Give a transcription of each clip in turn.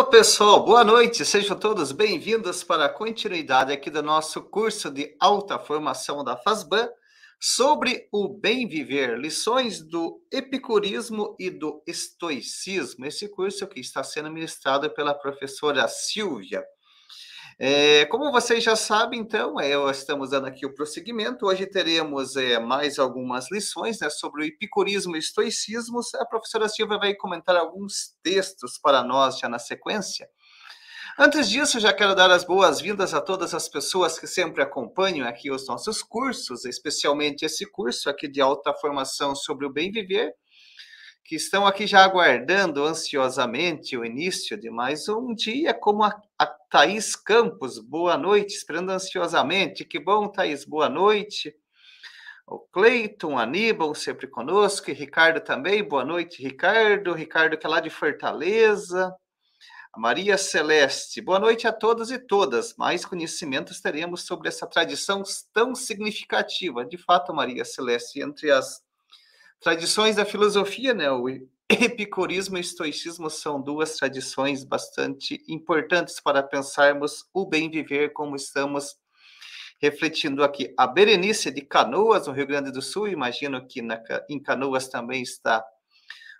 Alô, pessoal, boa noite. Sejam todos bem-vindos para a continuidade aqui do nosso curso de alta formação da FASBAN sobre o bem viver, lições do epicurismo e do estoicismo. Esse curso que está sendo ministrado pela professora Silvia. É, como vocês já sabem, então, é, estamos dando aqui o prosseguimento. Hoje teremos é, mais algumas lições né, sobre o epicurismo e estoicismo. A professora Silva vai comentar alguns textos para nós já na sequência. Antes disso, já quero dar as boas-vindas a todas as pessoas que sempre acompanham aqui os nossos cursos, especialmente esse curso aqui de alta formação sobre o bem viver que estão aqui já aguardando ansiosamente o início de mais um dia, como a, a Thaís Campos. Boa noite, esperando ansiosamente. Que bom, Thaís, boa noite. O Cleiton, Aníbal, sempre conosco, e Ricardo também. Boa noite, Ricardo. Ricardo, que é lá de Fortaleza. A Maria Celeste, boa noite a todos e todas. Mais conhecimentos teremos sobre essa tradição tão significativa. De fato, Maria Celeste, entre as Tradições da filosofia, né? O epicurismo e o estoicismo são duas tradições bastante importantes para pensarmos o bem viver como estamos refletindo aqui. A Berenice de Canoas, no Rio Grande do Sul, imagino que na, em Canoas também está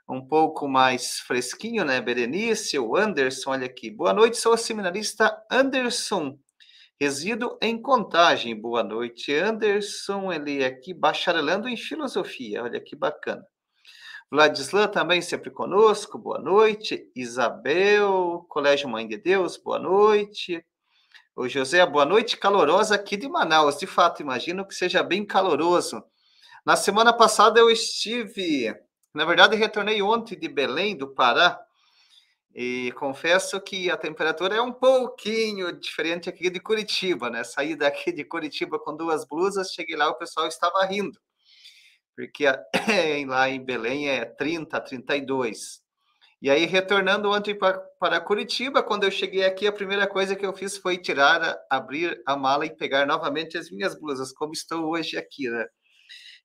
um pouco mais fresquinho, né, Berenice? O Anderson, olha aqui. Boa noite, sou o seminarista Anderson Resido em Contagem. Boa noite, Anderson. Ele é aqui bacharelando em filosofia. Olha que bacana. Vladislan também sempre conosco. Boa noite. Isabel, Colégio Mãe de Deus. Boa noite. O José, boa noite, calorosa aqui de Manaus. De fato, imagino que seja bem caloroso. Na semana passada eu estive, na verdade, retornei ontem de Belém, do Pará, e confesso que a temperatura é um pouquinho diferente aqui de Curitiba, né? Saí daqui de Curitiba com duas blusas, cheguei lá, o pessoal estava rindo, porque lá em Belém é 30, 32. E aí, retornando ontem para Curitiba, quando eu cheguei aqui, a primeira coisa que eu fiz foi tirar, abrir a mala e pegar novamente as minhas blusas, como estou hoje aqui, né?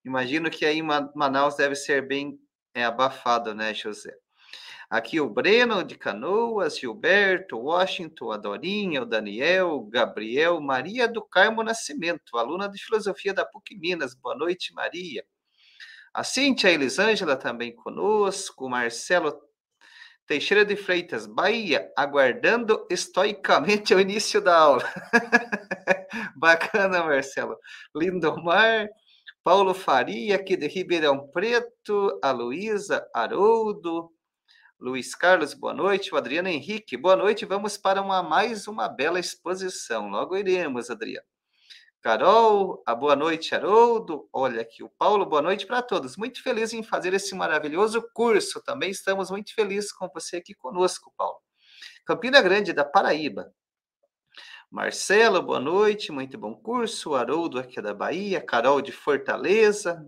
Imagino que aí em Manaus deve ser bem é, abafado, né, José? Aqui o Breno de Canoas, Gilberto, Washington, a Dorinha, o Daniel, Gabriel, Maria do Carmo Nascimento, aluna de filosofia da PUC Minas. Boa noite, Maria. A Cíntia Elisângela também conosco, Marcelo Teixeira de Freitas, Bahia, aguardando estoicamente o início da aula. Bacana, Marcelo. Lindomar, Paulo Faria, aqui de Ribeirão Preto, a Luísa Haroldo, Luiz Carlos, boa noite. O Adriano Henrique, boa noite. Vamos para uma, mais uma bela exposição. Logo iremos, Adriano. Carol, a boa noite, Haroldo. Olha aqui, o Paulo, boa noite para todos. Muito feliz em fazer esse maravilhoso curso. Também estamos muito felizes com você aqui conosco, Paulo. Campina Grande, da Paraíba. Marcelo, boa noite, muito bom curso. Haroldo, aqui da Bahia. Carol, de Fortaleza.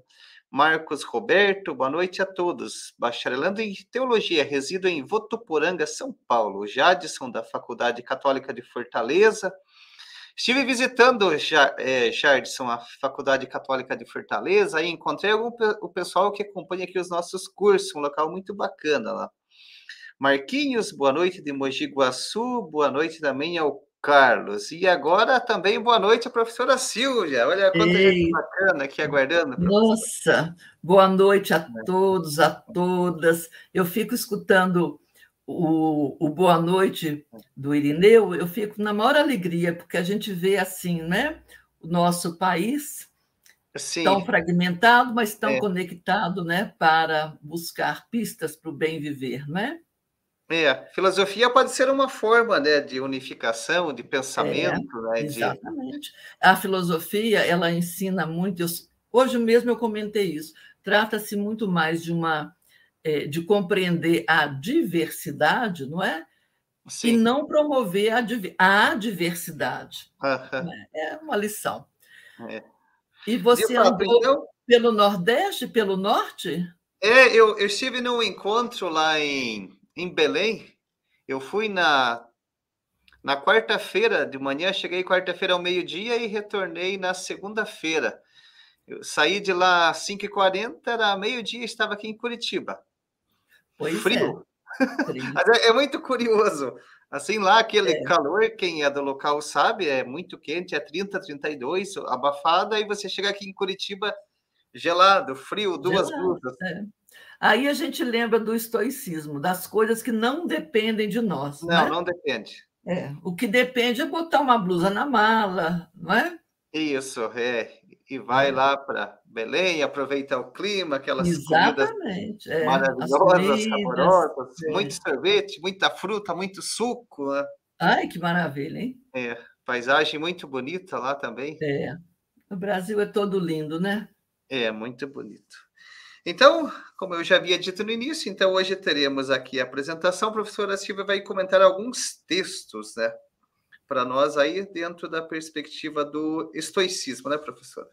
Marcos Roberto, boa noite a todos. Bacharelando em Teologia, resido em Votuporanga, São Paulo. Jadson, da Faculdade Católica de Fortaleza. Estive visitando, é, Jardson, a Faculdade Católica de Fortaleza, e encontrei algum, o pessoal que acompanha aqui os nossos cursos, um local muito bacana lá. Marquinhos, boa noite de Mogi Guaçu, boa noite também ao Carlos. E agora também boa noite, professora Silvia. Olha quanta Ei. gente bacana aqui aguardando. Nossa, boa noite a todos, a todas. Eu fico escutando o, o boa noite do Irineu, eu fico na maior alegria, porque a gente vê assim, né? O nosso país Sim. tão fragmentado, mas tão é. conectado, né? Para buscar pistas para o bem viver, não é? Filosofia pode ser uma forma né, de unificação, de pensamento. É, né, exatamente. De... A filosofia, ela ensina muito. Eu, hoje mesmo eu comentei isso. Trata-se muito mais de uma é, de compreender a diversidade, não é? Sim. E não promover a, a diversidade. É uma lição. É. E você andou então... pelo Nordeste, pelo Norte? É, eu, eu estive num encontro lá em em Belém. Eu fui na na quarta-feira de manhã, cheguei quarta-feira ao meio-dia e retornei na segunda-feira. Eu saí de lá às 5h40, era meio-dia, estava aqui em Curitiba. Pois Frio. é, é, muito curioso. Assim, lá aquele é. calor, quem é do local sabe, é muito quente, é 30, 32, abafada, e você chega aqui em Curitiba gelado, frio, duas gelado, blusas. É. Aí a gente lembra do estoicismo, das coisas que não dependem de nós. Não, né? não depende. É, o que depende é botar uma blusa na mala, não é? Isso, é. E vai é. lá para Belém, aproveita o clima, aquelas Exatamente, comidas é. maravilhosas, saborosas, é. muito sorvete, muita fruta, muito suco. Né? Ai, que maravilha, hein? É, paisagem muito bonita lá também. É, o Brasil é todo lindo, né? É, muito bonito. Então, como eu já havia dito no início, então hoje teremos aqui a apresentação. A professora Silvia vai comentar alguns textos, né? Para nós aí dentro da perspectiva do estoicismo, né, professora?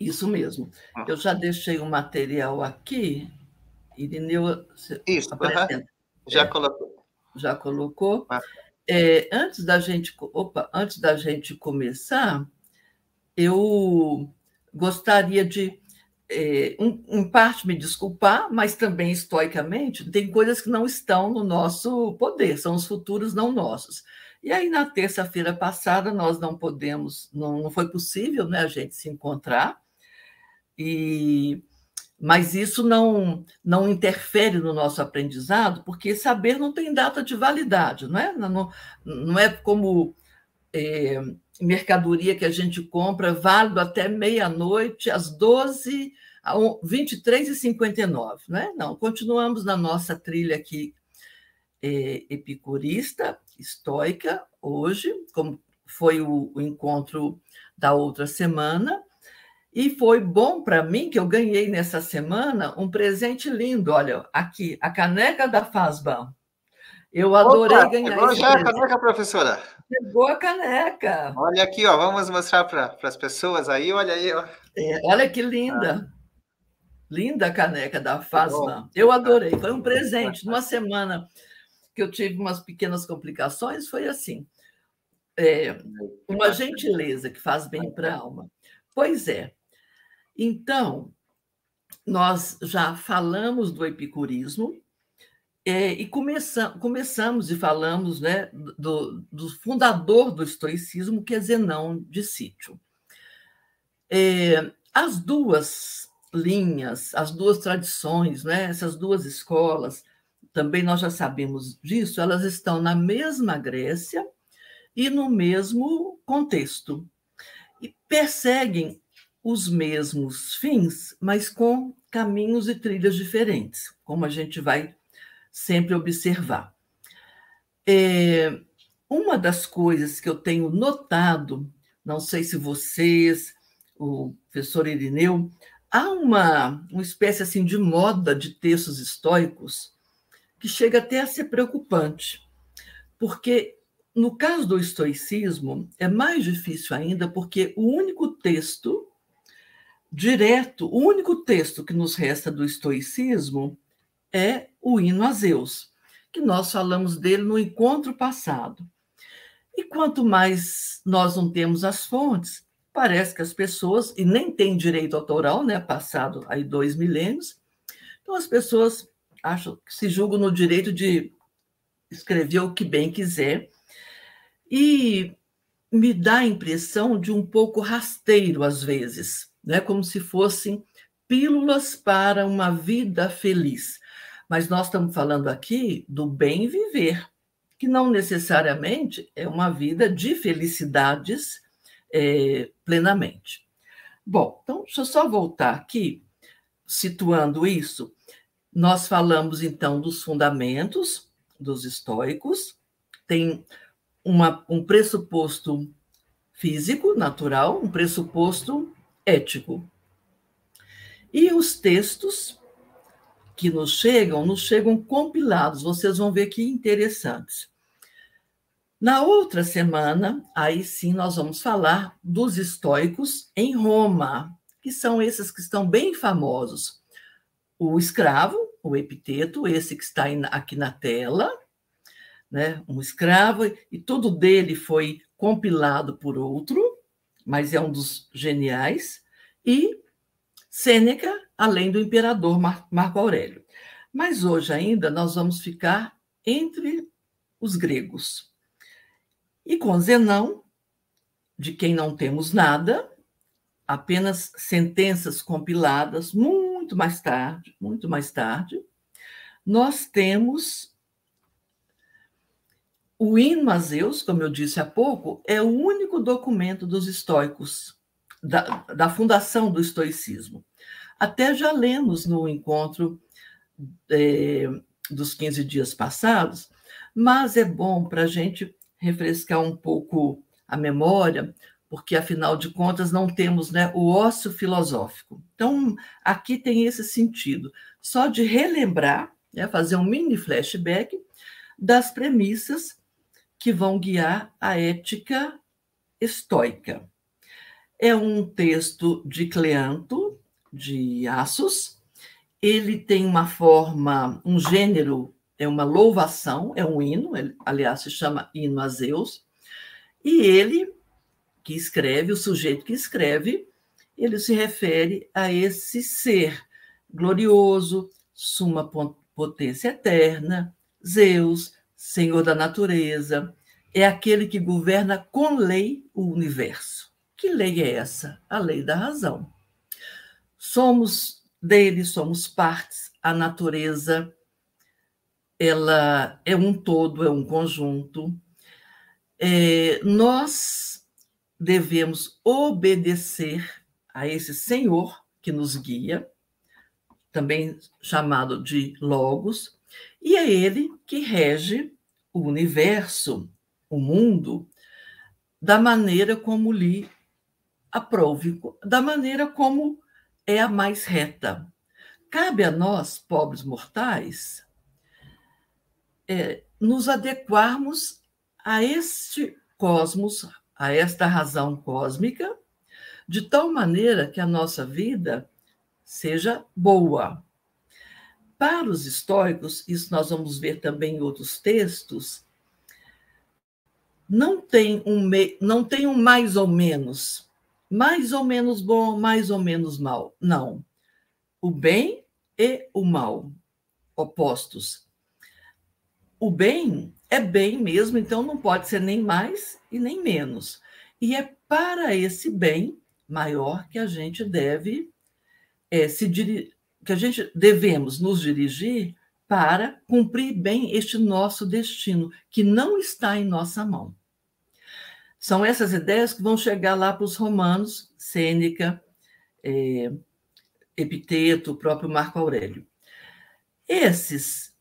Isso mesmo. Ah. Eu já deixei o material aqui. Irineu, Isso, uh -huh. já é, colocou. Já colocou. Ah. É, antes da gente, opa, antes da gente começar, eu gostaria de é, um, em parte me desculpar, mas também estoicamente, tem coisas que não estão no nosso poder, são os futuros não nossos. E aí, na terça-feira passada, nós não podemos, não, não foi possível né, a gente se encontrar, e mas isso não, não interfere no nosso aprendizado, porque saber não tem data de validade, não é? Não, não é como é, mercadoria que a gente compra, válido até meia-noite, às 12, 23 e 59, né? Não, continuamos na nossa trilha aqui é, epicurista, estoica, hoje, como foi o, o encontro da outra semana, e foi bom para mim que eu ganhei nessa semana um presente lindo. Olha, aqui, a caneca da Fazban. Eu adorei Opa, ganhar. Chegou já a caneca, professora? Chegou a caneca. Olha aqui, ó, vamos mostrar para as pessoas aí, olha aí. Ó. É, olha que linda. Ah. Linda a caneca da Fasma. Eu adorei. Foi um presente. Numa semana que eu tive umas pequenas complicações, foi assim. É, uma gentileza que faz bem para a alma. Pois é. Então, nós já falamos do epicurismo, é, e começa, começamos e falamos né, do, do, fundador do estoicismo, que é Zenão de Sítio. É, as duas linhas, as duas tradições, né, essas duas escolas, também nós já sabemos disso, elas estão na mesma Grécia e no mesmo contexto. E perseguem os mesmos fins, mas com caminhos e trilhas diferentes, como a gente vai sempre observar. É, uma das coisas que eu tenho notado, não sei se vocês, o professor Irineu, há uma, uma espécie assim de moda de textos históricos que chega até a ser preocupante, porque no caso do estoicismo é mais difícil ainda, porque o único texto direto, o único texto que nos resta do estoicismo é o hino a Zeus, que nós falamos dele no encontro passado. E quanto mais nós não temos as fontes, parece que as pessoas, e nem tem direito autoral, né, passado aí dois milênios, então as pessoas acham que se julgam no direito de escrever o que bem quiser, e me dá a impressão de um pouco rasteiro às vezes, né, como se fossem pílulas para uma vida feliz. Mas nós estamos falando aqui do bem viver, que não necessariamente é uma vida de felicidades é, plenamente. Bom, então deixa eu só voltar aqui, situando isso. Nós falamos então dos fundamentos dos estoicos, tem uma, um pressuposto físico, natural, um pressuposto ético. E os textos que nos chegam, nos chegam compilados. Vocês vão ver que interessantes. Na outra semana, aí sim nós vamos falar dos estoicos em Roma, que são esses que estão bem famosos. O escravo, o epiteto, esse que está aqui na tela, né? um escravo, e tudo dele foi compilado por outro, mas é um dos geniais, e Sêneca, além do imperador Marco Aurélio. Mas hoje ainda nós vamos ficar entre os gregos. E com Zenão, de quem não temos nada, apenas sentenças compiladas muito mais tarde, muito mais tarde, nós temos o hino a Zeus, como eu disse há pouco, é o único documento dos estoicos, da, da fundação do estoicismo. Até já lemos no encontro é, dos 15 dias passados, mas é bom para a gente refrescar um pouco a memória, porque afinal de contas não temos né, o ócio filosófico. Então, aqui tem esse sentido, só de relembrar, né, fazer um mini flashback das premissas que vão guiar a ética estoica. É um texto de Cleanto, de Assos, ele tem uma forma, um gênero, é uma louvação, é um hino, ele, aliás, se chama hino a Zeus, e ele, que escreve, o sujeito que escreve, ele se refere a esse ser glorioso, suma potência eterna, Zeus, senhor da natureza, é aquele que governa com lei o universo. Que lei é essa? A lei da razão. Somos dele somos partes, a natureza ela é um todo, é um conjunto. É, nós devemos obedecer a esse Senhor que nos guia, também chamado de Logos, e é ele que rege o universo, o mundo, da maneira como lhe aprove, da maneira como é a mais reta. Cabe a nós, pobres mortais, é, nos adequarmos a este cosmos, a esta razão cósmica, de tal maneira que a nossa vida seja boa. Para os estoicos, isso nós vamos ver também em outros textos, não tem um, não tem um mais ou menos mais ou menos bom, mais ou menos mal. Não. O bem e o mal, opostos. O bem é bem mesmo, então não pode ser nem mais e nem menos. E é para esse bem maior que a gente deve é, se que a gente devemos nos dirigir para cumprir bem este nosso destino, que não está em nossa mão. São essas ideias que vão chegar lá para os romanos, Sêneca, é, Epiteto, o próprio Marco Aurélio. Esses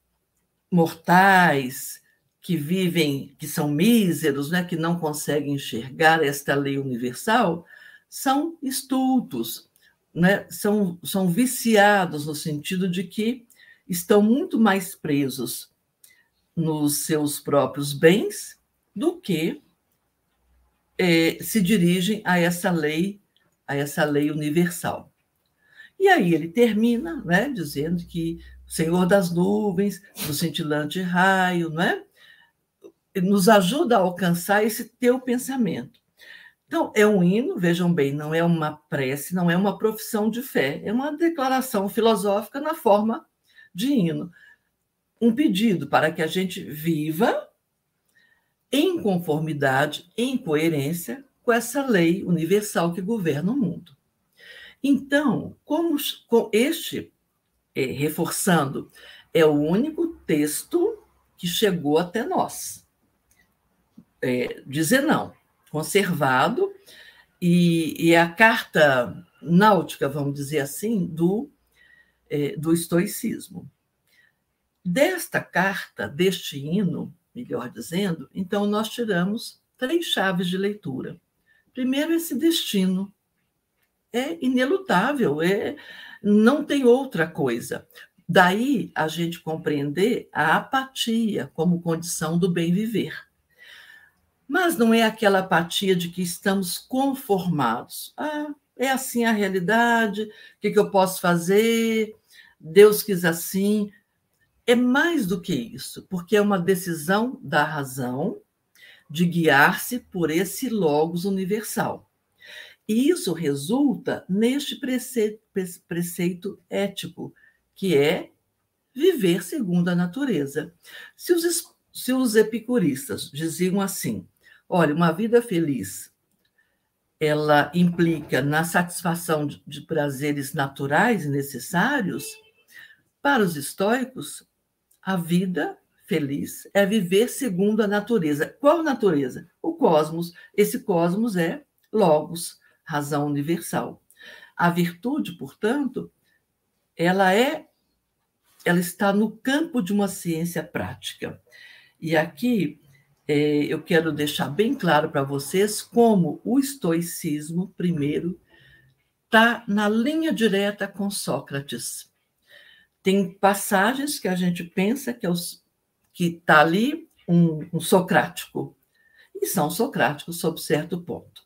mortais que vivem, que são míseros, né, que não conseguem enxergar esta lei universal, são estultos, né, são, são viciados no sentido de que estão muito mais presos nos seus próprios bens do que é, se dirigem a essa lei, a essa lei universal. E aí ele termina, né, dizendo que o Senhor das nuvens, do cintilante raio, né, nos ajuda a alcançar esse teu pensamento. Então, é um hino, vejam bem, não é uma prece, não é uma profissão de fé, é uma declaração filosófica na forma de hino. Um pedido para que a gente viva em conformidade, em coerência com essa lei universal que governa o mundo. Então, como com este, é, reforçando, é o único texto que chegou até nós. É, dizer não, conservado, e, e, a carta náutica, vamos dizer assim, do, é, do estoicismo. Desta carta, deste hino, melhor dizendo, então nós tiramos três chaves de leitura. Primeiro, esse destino. É inelutável, é, não tem outra coisa. Daí a gente compreender a apatia como condição do bem viver. Mas não é aquela apatia de que estamos conformados. Ah, é assim a realidade, o que, que eu posso fazer? Deus quis assim é mais do que isso, porque é uma decisão da razão de guiar-se por esse logos universal. E isso resulta neste preceito, preceito ético, que é viver segundo a natureza. Se os, se os epicuristas diziam assim: olha, uma vida feliz ela implica na satisfação de, de prazeres naturais e necessários, para os estoicos, a vida feliz é viver segundo a natureza. Qual natureza? O cosmos. Esse cosmos é logos, razão universal. A virtude, portanto, ela é ela está no campo de uma ciência prática. E aqui é, eu quero deixar bem claro para vocês como o estoicismo, primeiro, está na linha direta com Sócrates. Tem passagens que a gente pensa que é está ali um, um socrático, e são socráticos sob certo ponto.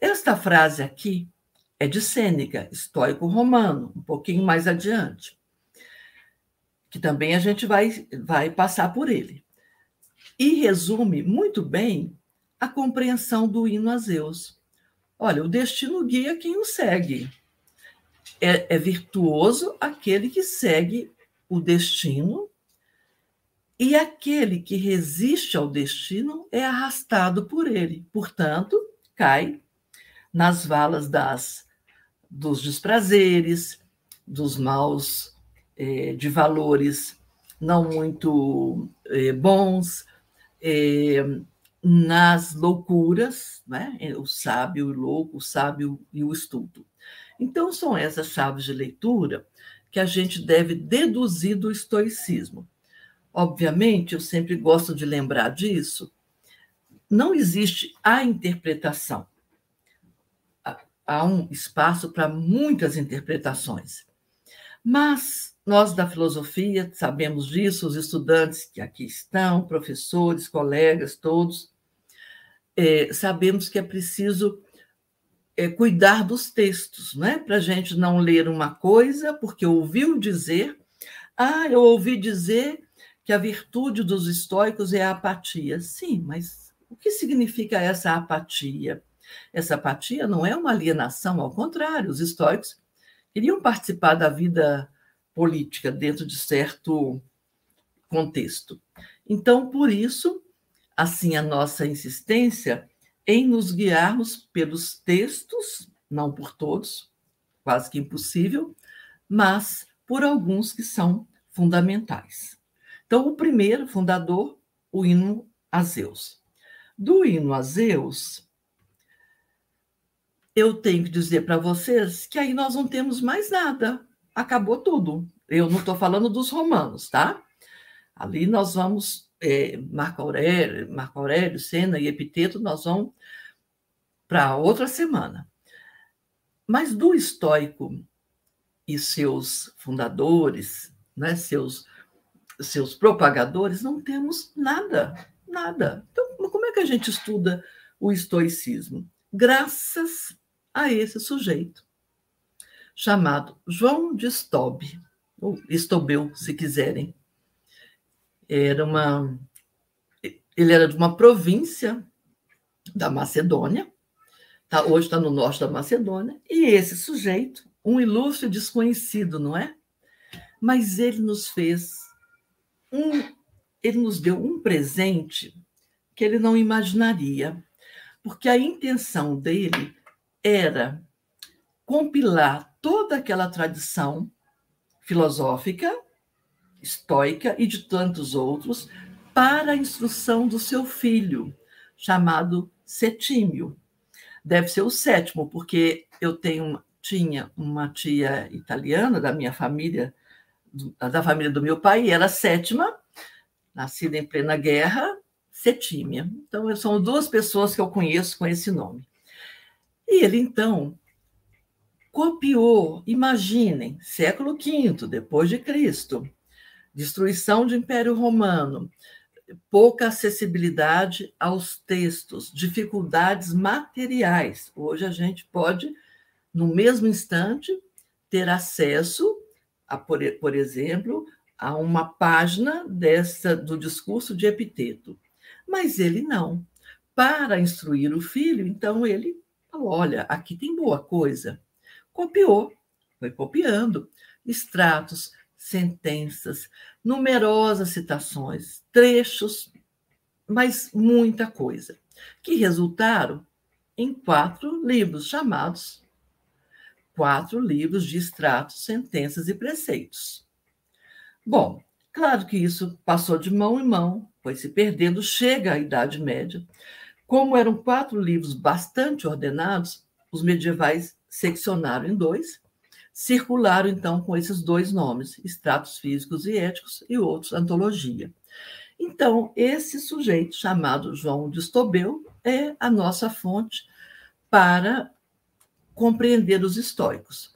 Esta frase aqui é de Sêneca, estoico romano, um pouquinho mais adiante, que também a gente vai, vai passar por ele. E resume muito bem a compreensão do hino a Zeus. Olha, o destino guia quem o segue. É, é virtuoso aquele que segue o destino, e aquele que resiste ao destino é arrastado por ele. Portanto, cai nas valas das dos desprazeres, dos maus é, de valores não muito é, bons, é, nas loucuras, né? o sábio e o louco, o sábio e o estudo. Então, são essas chaves de leitura que a gente deve deduzir do estoicismo. Obviamente, eu sempre gosto de lembrar disso, não existe a interpretação há um espaço para muitas interpretações. Mas nós da filosofia sabemos disso, os estudantes que aqui estão, professores, colegas, todos, é, sabemos que é preciso é, cuidar dos textos, né? para a gente não ler uma coisa porque ouviu dizer, ah, eu ouvi dizer que a virtude dos estoicos é a apatia. Sim, mas o que significa essa apatia? Essa apatia não é uma alienação, ao contrário, os estoicos queriam participar da vida política dentro de certo contexto. Então, por isso, assim, a nossa insistência em nos guiarmos pelos textos, não por todos, quase que impossível, mas por alguns que são fundamentais. Então, o primeiro fundador, o hino a Zeus. Do hino a Zeus, eu tenho que dizer para vocês que aí nós não temos mais nada. Acabou tudo. Eu não estou falando dos romanos, tá? Ali nós vamos, é, Marco Aurélio, Marco Aurélio, Sena e Epiteto, nós vamos para outra semana. Mas do estoico e seus fundadores, né, seus, seus propagadores, não temos nada, nada. Então, como é que a gente estuda o estoicismo? Graças a esse sujeito, chamado João de Stobe, ou Estobel, se quiserem. Era uma, ele era de uma província da Macedônia, tá, hoje está no norte da Macedônia, e esse sujeito, um ilustre desconhecido, não é? Mas ele nos fez um, ele nos deu um presente que ele não imaginaria, porque a intenção dele era compilar toda aquela tradição filosófica, estoica e de tantos outros para a instrução do seu filho, chamado Setímio. Deve ser o sétimo, porque eu tenho, tinha uma tia italiana da minha família, da família do meu pai, e era sétima, nascida em plena guerra, Setímia. Então, são duas pessoas que eu conheço com esse nome. E ele, então, copiou, imaginem, século V, depois de Cristo, destruição do Império Romano, pouca acessibilidade aos textos, dificuldades materiais. Hoje a gente pode, no mesmo instante, ter acesso, a, por, por exemplo, a uma página dessa do discurso de Epiteto. Mas ele não. Para instruir o filho, então ele Falou: olha, aqui tem boa coisa. Copiou, foi copiando extratos, sentenças, numerosas citações, trechos, mas muita coisa, que resultaram em quatro livros chamados quatro livros de extratos, sentenças e preceitos. Bom, claro que isso passou de mão em mão, foi se perdendo, chega à Idade Média. Como eram quatro livros bastante ordenados, os medievais seccionaram em dois, circularam então com esses dois nomes, extratos físicos e éticos, e outros, antologia. Então, esse sujeito, chamado João de Estobel, é a nossa fonte para compreender os estoicos.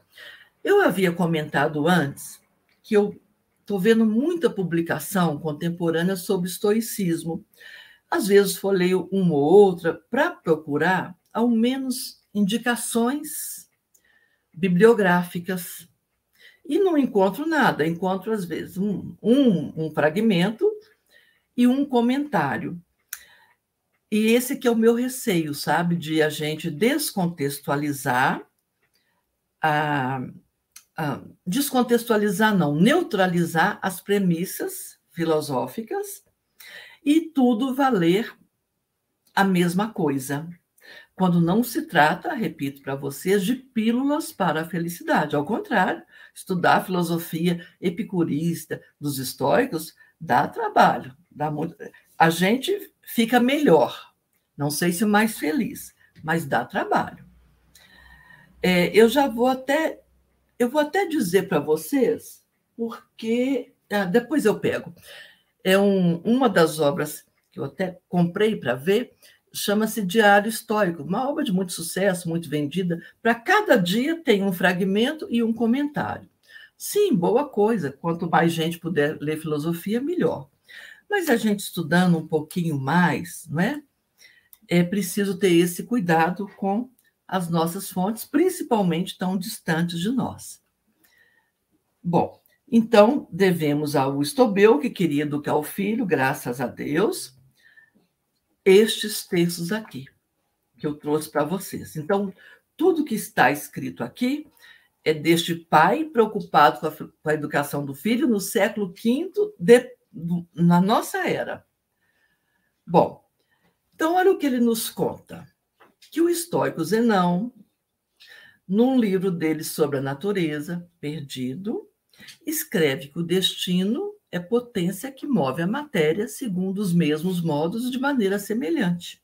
Eu havia comentado antes que eu estou vendo muita publicação contemporânea sobre estoicismo. Às vezes folheio uma ou outra para procurar, ao menos, indicações bibliográficas. E não encontro nada, encontro, às vezes, um, um, um fragmento e um comentário. E esse que é o meu receio, sabe, de a gente descontextualizar, a, a, descontextualizar não, neutralizar as premissas filosóficas e tudo valer a mesma coisa. Quando não se trata, repito para vocês, de pílulas para a felicidade. Ao contrário, estudar a filosofia epicurista dos estoicos dá trabalho, dá muito. A gente fica melhor. Não sei se mais feliz, mas dá trabalho. É, eu já vou até eu vou até dizer para vocês porque ah, depois eu pego. É um, uma das obras que eu até comprei para ver, chama-se Diário Histórico, uma obra de muito sucesso, muito vendida. Para cada dia tem um fragmento e um comentário. Sim, boa coisa. Quanto mais gente puder ler filosofia, melhor. Mas a gente estudando um pouquinho mais, não é? É preciso ter esse cuidado com as nossas fontes, principalmente tão distantes de nós. Bom, então devemos ao Estobel, que queria educar o filho, graças a Deus, estes textos aqui, que eu trouxe para vocês. Então, tudo que está escrito aqui é deste pai preocupado com a, com a educação do filho no século V de, na nossa era. Bom, então olha o que ele nos conta. Que o estoico Zenão, num livro dele sobre a natureza, Perdido, escreve que o destino é potência que move a matéria segundo os mesmos modos de maneira semelhante.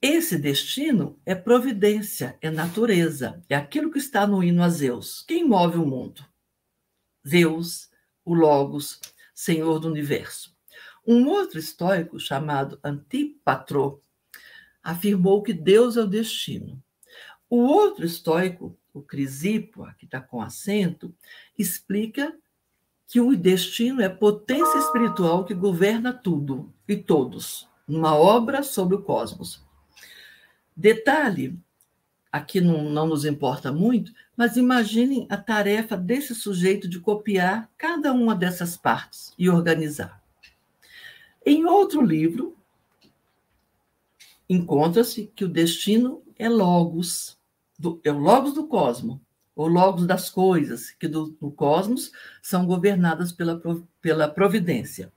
Esse destino é providência, é natureza, é aquilo que está no hino a Zeus. Quem move o mundo? Zeus, o Logos, Senhor do Universo. Um outro estoico chamado Antipatro afirmou que Deus é o destino. O outro estoico, o Crisipo, que está com acento, explica que o destino é potência espiritual que governa tudo e todos, numa obra sobre o cosmos. Detalhe, aqui não, não nos importa muito, mas imaginem a tarefa desse sujeito de copiar cada uma dessas partes e organizar. Em outro livro, encontra-se que o destino é logos, do, é o logos do cosmos, ou logos das coisas, que do, no cosmos são governadas pela, pela providência.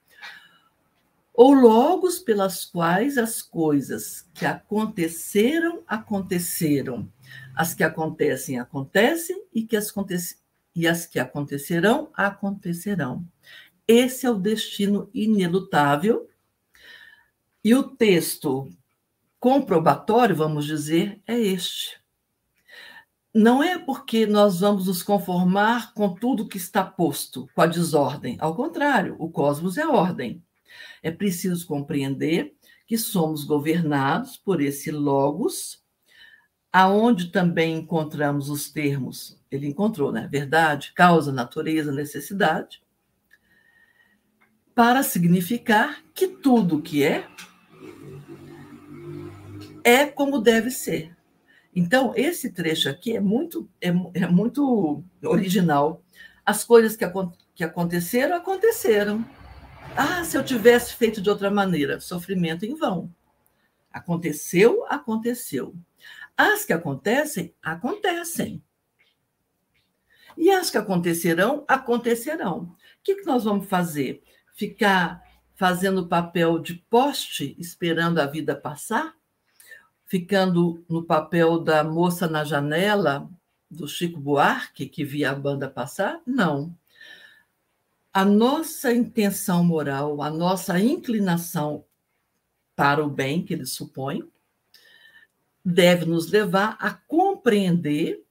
Ou logos pelas quais as coisas que aconteceram, aconteceram. As que acontecem, acontecem, e, que as, e as que acontecerão, acontecerão. Esse é o destino inelutável. E o texto comprobatório, vamos dizer, é este não é porque nós vamos nos conformar com tudo que está posto, com a desordem. Ao contrário, o cosmos é ordem. É preciso compreender que somos governados por esse logos, aonde também encontramos os termos, ele encontrou, né? Verdade, causa, natureza, necessidade, para significar que tudo que é é como deve ser. Então, esse trecho aqui é muito, é, é muito original. As coisas que, que aconteceram, aconteceram. Ah, se eu tivesse feito de outra maneira, sofrimento em vão. Aconteceu, aconteceu. As que acontecem, acontecem. E as que acontecerão, acontecerão. O que, que nós vamos fazer? Ficar fazendo papel de poste, esperando a vida passar? Ficando no papel da moça na janela, do Chico Buarque, que via a banda passar? Não. A nossa intenção moral, a nossa inclinação para o bem que ele supõe, deve nos levar a compreender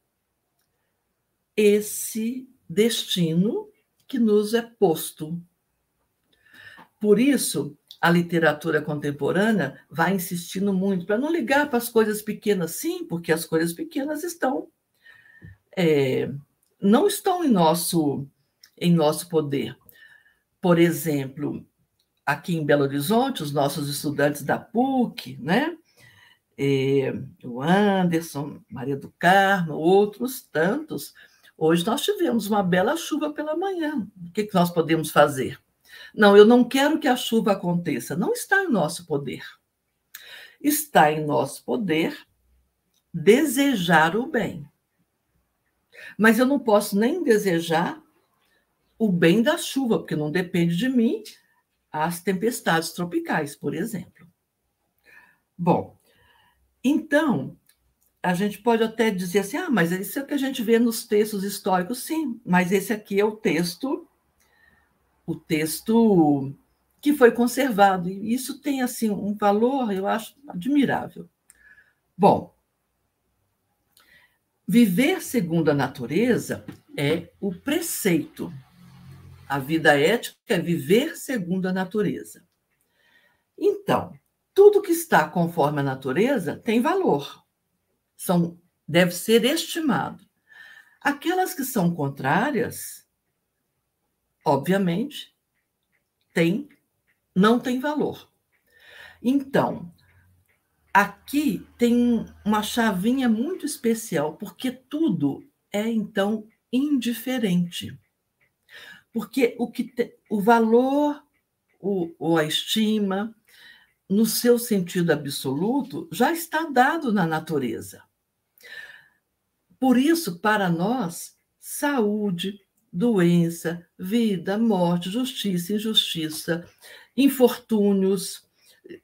esse destino que nos é posto. Por isso, a literatura contemporânea vai insistindo muito para não ligar para as coisas pequenas, sim, porque as coisas pequenas estão é, não estão em nosso em nosso poder. Por exemplo, aqui em Belo Horizonte, os nossos estudantes da PUC, né? É, o Anderson, Maria do Carmo, outros tantos. Hoje nós tivemos uma bela chuva pela manhã. O que, que nós podemos fazer? Não, eu não quero que a chuva aconteça. Não está em nosso poder. Está em nosso poder desejar o bem. Mas eu não posso nem desejar o bem da chuva, porque não depende de mim as tempestades tropicais, por exemplo. Bom, então, a gente pode até dizer assim: ah, mas isso é o que a gente vê nos textos históricos, sim, mas esse aqui é o texto, o texto que foi conservado, e isso tem assim um valor, eu acho, admirável. Bom, Viver segundo a natureza é o preceito. A vida ética é viver segundo a natureza. Então, tudo que está conforme a natureza tem valor. São, deve ser estimado. Aquelas que são contrárias, obviamente, tem, não tem valor. Então, Aqui tem uma chavinha muito especial, porque tudo é então indiferente. Porque o que te, o valor o, ou a estima, no seu sentido absoluto, já está dado na natureza. Por isso, para nós, saúde, doença, vida, morte, justiça, injustiça, infortúnios,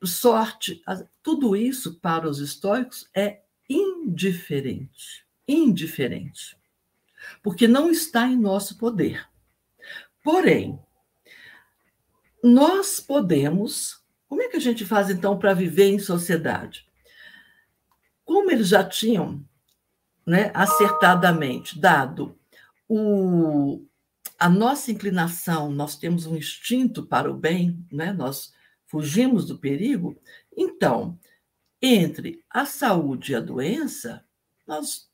sorte, tudo isso para os estoicos é indiferente. Indiferente. Porque não está em nosso poder. Porém, nós podemos. Como é que a gente faz então para viver em sociedade? Como eles já tinham né, acertadamente dado o, a nossa inclinação, nós temos um instinto para o bem, né? nós fugimos do perigo, então, entre a saúde e a doença, nós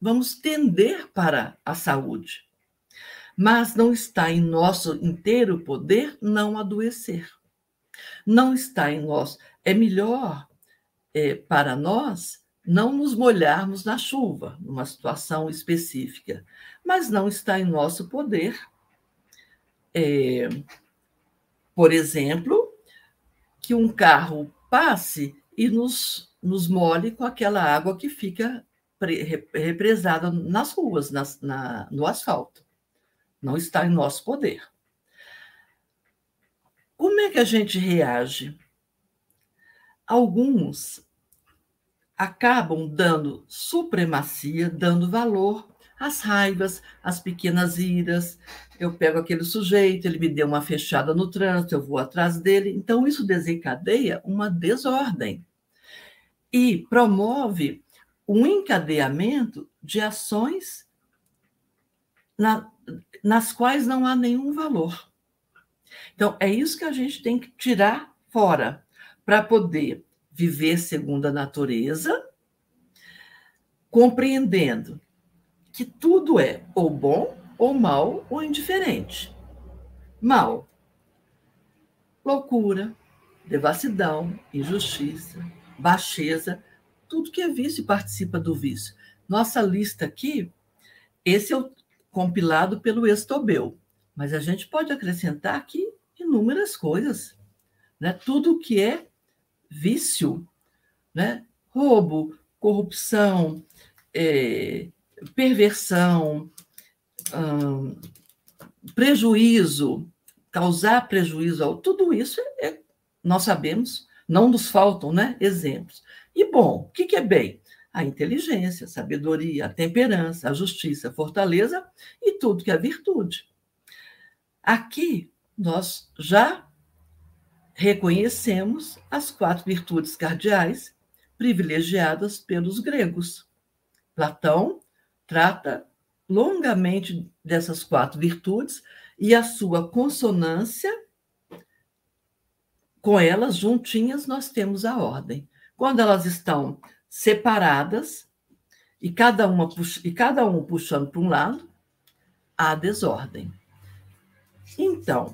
vamos tender para a saúde. Mas não está em nosso inteiro poder não adoecer. Não está em nós. É melhor é, para nós não nos molharmos na chuva, numa situação específica. Mas não está em nosso poder, é, por exemplo, que um carro passe e nos, nos molhe com aquela água que fica represada nas ruas, nas, na, no asfalto. Não está em nosso poder. Como é que a gente reage? Alguns acabam dando supremacia, dando valor às raivas, às pequenas iras, eu pego aquele sujeito, ele me deu uma fechada no trânsito, eu vou atrás dele. Então, isso desencadeia uma desordem e promove um encadeamento de ações na, nas quais não há nenhum valor. Então, é isso que a gente tem que tirar fora para poder viver segundo a natureza, compreendendo que tudo é ou bom ou mal ou indiferente. Mal, loucura, devassidão, injustiça, baixeza, tudo que é vício participa do vício. Nossa lista aqui, esse é o compilado pelo Estobel, mas a gente pode acrescentar aqui inúmeras coisas, né? Tudo que é vício, né? Roubo, corrupção, é, perversão, hum, prejuízo, causar prejuízo ao. Tudo isso é, é, nós sabemos, não nos faltam né, exemplos. E bom, o que, que é bem? A inteligência, a sabedoria, a temperança, a justiça, a fortaleza e tudo que é virtude. Aqui nós já reconhecemos as quatro virtudes cardeais privilegiadas pelos gregos. Platão trata longamente dessas quatro virtudes e a sua consonância com elas juntinhas nós temos a ordem. Quando elas estão separadas e cada uma e cada um puxando para um lado, há desordem. Então,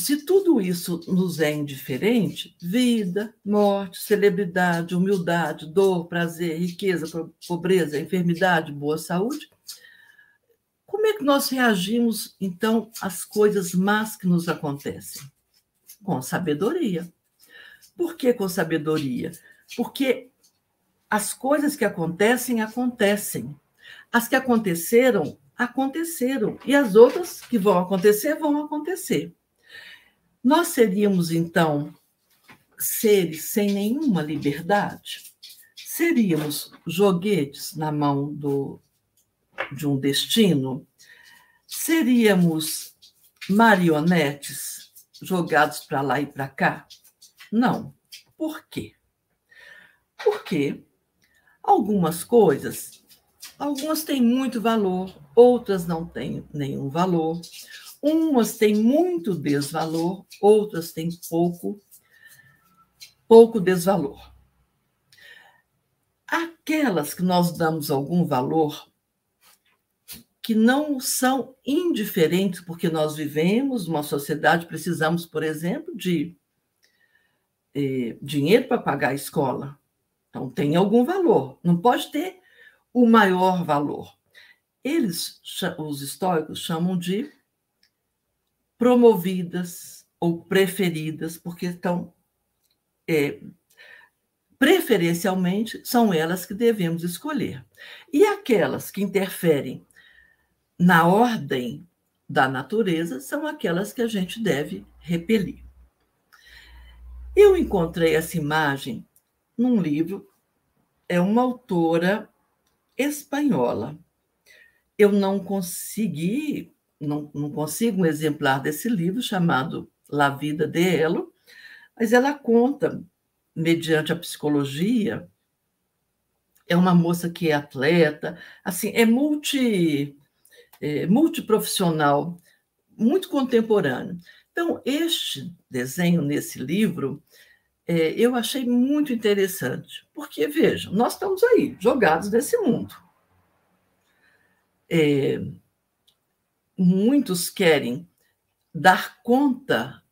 se tudo isso nos é indiferente, vida, morte, celebridade, humildade, dor, prazer, riqueza, pobreza, enfermidade, boa saúde, como é que nós reagimos, então, às coisas más que nos acontecem? Com sabedoria. Por que com sabedoria? Porque as coisas que acontecem, acontecem. As que aconteceram, aconteceram. E as outras que vão acontecer, vão acontecer. Nós seríamos, então, seres sem nenhuma liberdade? Seríamos joguetes na mão do, de um destino? Seríamos marionetes jogados para lá e para cá? Não. Por quê? Porque algumas coisas, algumas têm muito valor, outras não têm nenhum valor. Umas têm muito desvalor, outras têm pouco, pouco desvalor. Aquelas que nós damos algum valor, que não são indiferentes, porque nós vivemos numa sociedade, precisamos, por exemplo, de eh, dinheiro para pagar a escola. Então, tem algum valor. Não pode ter o maior valor. Eles, os históricos, chamam de promovidas ou preferidas, porque estão. É, preferencialmente, são elas que devemos escolher. E aquelas que interferem na ordem da natureza são aquelas que a gente deve repelir. Eu encontrei essa imagem num livro, é uma autora espanhola. Eu não consegui não, não consigo um exemplar desse livro chamado La Vida de Elo, mas ela conta, mediante a psicologia, é uma moça que é atleta, assim, é multi é, multiprofissional, muito contemporâneo. Então, este desenho nesse livro é, eu achei muito interessante, porque, vejam, nós estamos aí, jogados nesse mundo. É, muitos querem dar conta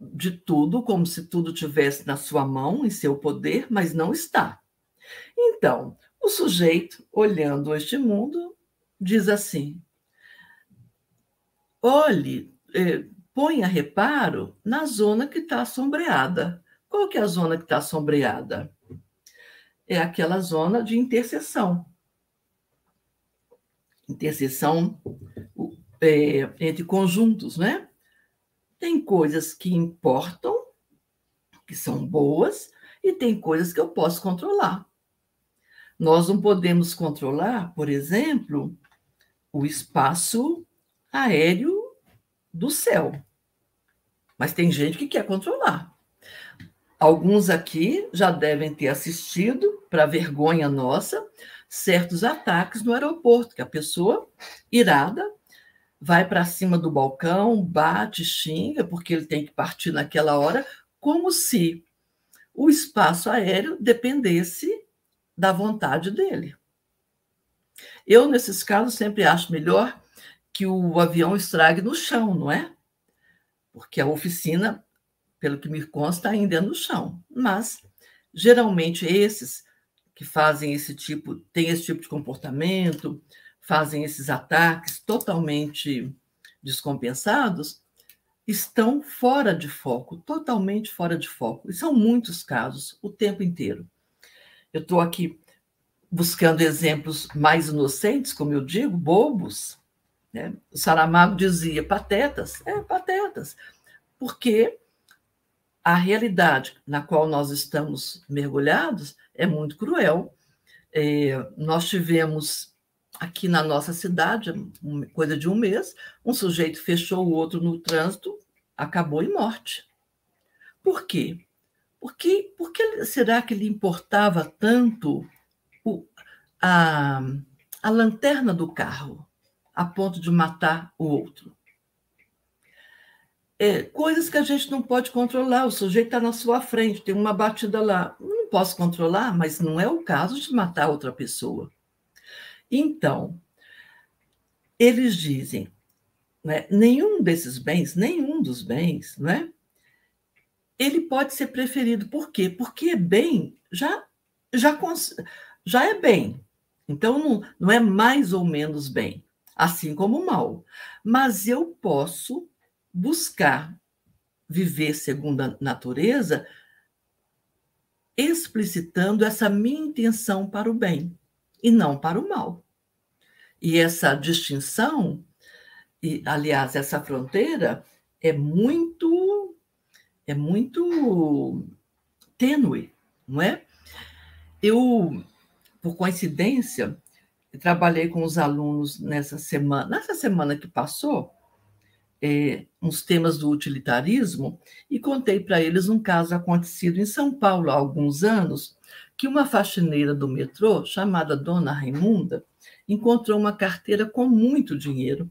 de tudo, como se tudo tivesse na sua mão, em seu poder, mas não está. Então, o sujeito, olhando este mundo, diz assim: olhe, eh, ponha reparo na zona que está sombreada. Qual que é a zona que está sombreada? É aquela zona de interseção. Interseção é, entre conjuntos, né? Tem coisas que importam, que são boas, e tem coisas que eu posso controlar. Nós não podemos controlar, por exemplo, o espaço aéreo do céu. Mas tem gente que quer controlar. Alguns aqui já devem ter assistido, para vergonha nossa, certos ataques no aeroporto, que a pessoa irada vai para cima do balcão, bate, xinga, porque ele tem que partir naquela hora, como se o espaço aéreo dependesse da vontade dele. Eu, nesses casos, sempre acho melhor que o avião estrague no chão, não é? Porque a oficina, pelo que me consta, ainda é no chão. Mas, geralmente, esses que fazem esse tipo, têm esse tipo de comportamento, fazem esses ataques totalmente descompensados, estão fora de foco, totalmente fora de foco. E são muitos casos, o tempo inteiro. Eu estou aqui buscando exemplos mais inocentes, como eu digo, bobos. Né? O Saramago dizia patetas, é, patetas, porque a realidade na qual nós estamos mergulhados é muito cruel. É, nós tivemos aqui na nossa cidade, coisa de um mês, um sujeito fechou o outro no trânsito, acabou em morte. Por quê? Porque, por que será que lhe importava tanto o, a, a lanterna do carro a ponto de matar o outro? É, coisas que a gente não pode controlar. O sujeito está na sua frente, tem uma batida lá. Não posso controlar, mas não é o caso de matar outra pessoa. Então, eles dizem, né, nenhum desses bens, nenhum dos bens, né, ele pode ser preferido. Por quê? Porque é bem já, já, já é bem. Então, não, não é mais ou menos bem, assim como mal. Mas eu posso buscar viver segundo a natureza, explicitando essa minha intenção para o bem e não para o mal. E essa distinção, e aliás, essa fronteira é muito é muito tênue, não é? Eu, por coincidência, trabalhei com os alunos nessa semana, nessa semana que passou, é, uns temas do utilitarismo e contei para eles um caso acontecido em São Paulo há alguns anos, que uma faxineira do metrô, chamada Dona Raimunda, encontrou uma carteira com muito dinheiro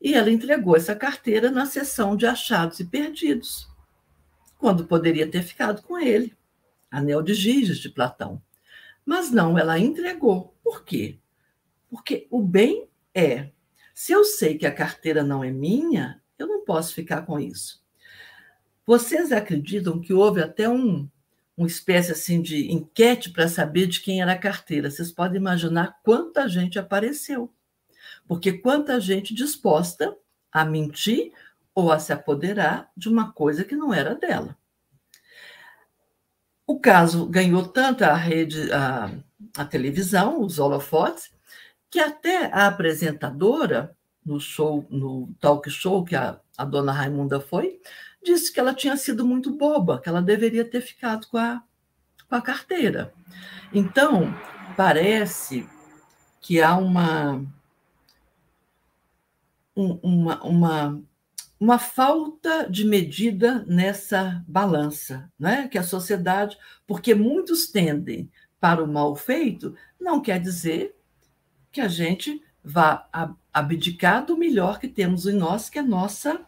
e ela entregou essa carteira na seção de achados e perdidos, quando poderia ter ficado com ele, anel de Giges de Platão. Mas não, ela entregou. Por quê? Porque o bem é. Se eu sei que a carteira não é minha, eu não posso ficar com isso. Vocês acreditam que houve até um uma espécie assim de enquete para saber de quem era a carteira. Vocês podem imaginar quanta gente apareceu. Porque quanta gente disposta a mentir ou a se apoderar de uma coisa que não era dela. O caso ganhou tanto a rede, a, a televisão, os holofotes, que até a apresentadora no show, no talk show que a, a dona Raimunda foi, disse que ela tinha sido muito boba, que ela deveria ter ficado com a, com a carteira. Então, parece que há uma, uma, uma, uma falta de medida nessa balança, né? que a sociedade, porque muitos tendem para o mal feito, não quer dizer que a gente vá abdicar do melhor que temos em nós, que é a nossa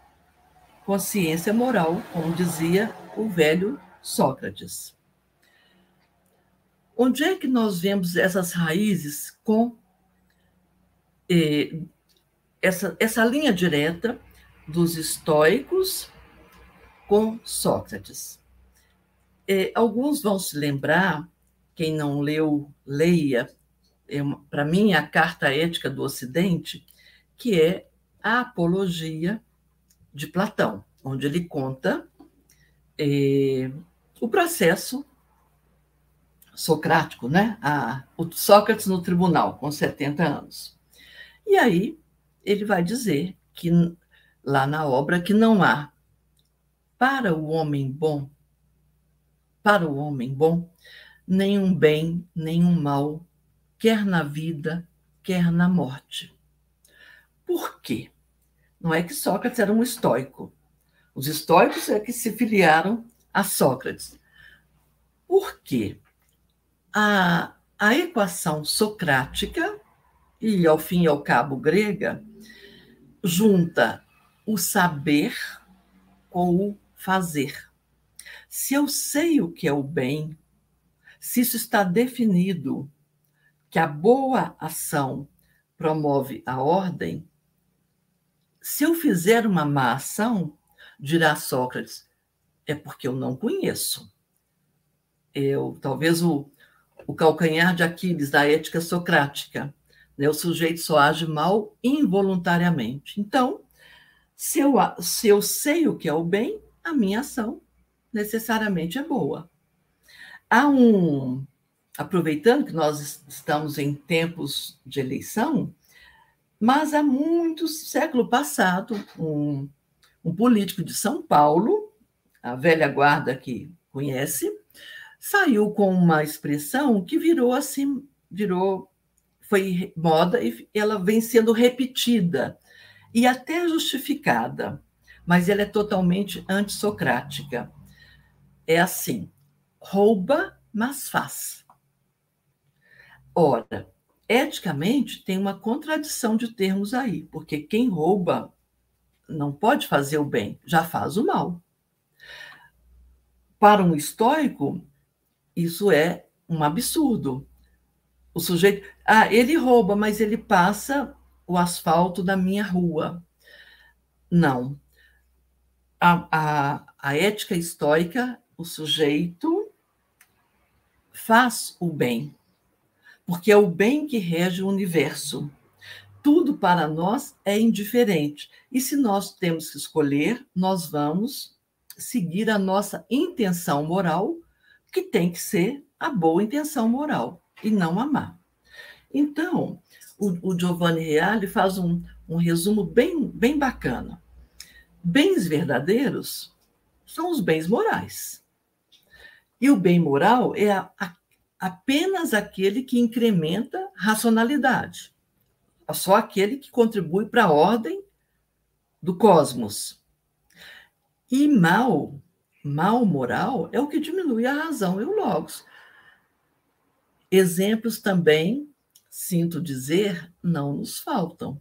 consciência moral, como dizia o velho Sócrates. Onde é que nós vemos essas raízes com eh, essa, essa linha direta dos estoicos com Sócrates? Eh, alguns vão se lembrar, quem não leu, leia, é para mim, a Carta Ética do Ocidente, que é a apologia de Platão, onde ele conta eh, o processo socrático, né? A, o Sócrates no tribunal, com 70 anos. E aí ele vai dizer que lá na obra que não há para o homem bom, para o homem bom, nenhum bem, nenhum mal, quer na vida, quer na morte. Por quê? Não é que Sócrates era um estoico. Os estoicos é que se filiaram a Sócrates. Por quê? A, a equação socrática, e ao fim e ao cabo grega, junta o saber com o fazer. Se eu sei o que é o bem, se isso está definido, que a boa ação promove a ordem, se eu fizer uma má ação, dirá Sócrates, é porque eu não conheço. Eu, talvez o, o calcanhar de Aquiles da ética socrática. Né? O sujeito só age mal involuntariamente. Então, se eu, se eu sei o que é o bem, a minha ação necessariamente é boa. Há um, aproveitando que nós estamos em tempos de eleição, mas há muitos, século passado, um, um político de São Paulo, a velha guarda que conhece, saiu com uma expressão que virou assim, virou, foi moda e ela vem sendo repetida e até justificada, mas ela é totalmente antissocrática. É assim: rouba, mas faz. Ora, eticamente tem uma contradição de termos aí, porque quem rouba não pode fazer o bem, já faz o mal. Para um estoico, isso é um absurdo. O sujeito, ah, ele rouba, mas ele passa o asfalto da minha rua. Não. A, a, a ética estoica, o sujeito faz o bem, porque é o bem que rege o universo. Tudo para nós é indiferente. E se nós temos que escolher, nós vamos seguir a nossa intenção moral, que tem que ser a boa intenção moral e não a má. Então, o, o Giovanni Reale faz um, um resumo bem, bem bacana. Bens verdadeiros são os bens morais. E o bem moral é a, a, apenas aquele que incrementa racionalidade. É só aquele que contribui para a ordem do cosmos. E mal, mal moral é o que diminui a razão e o logos. Exemplos também sinto dizer, não nos faltam.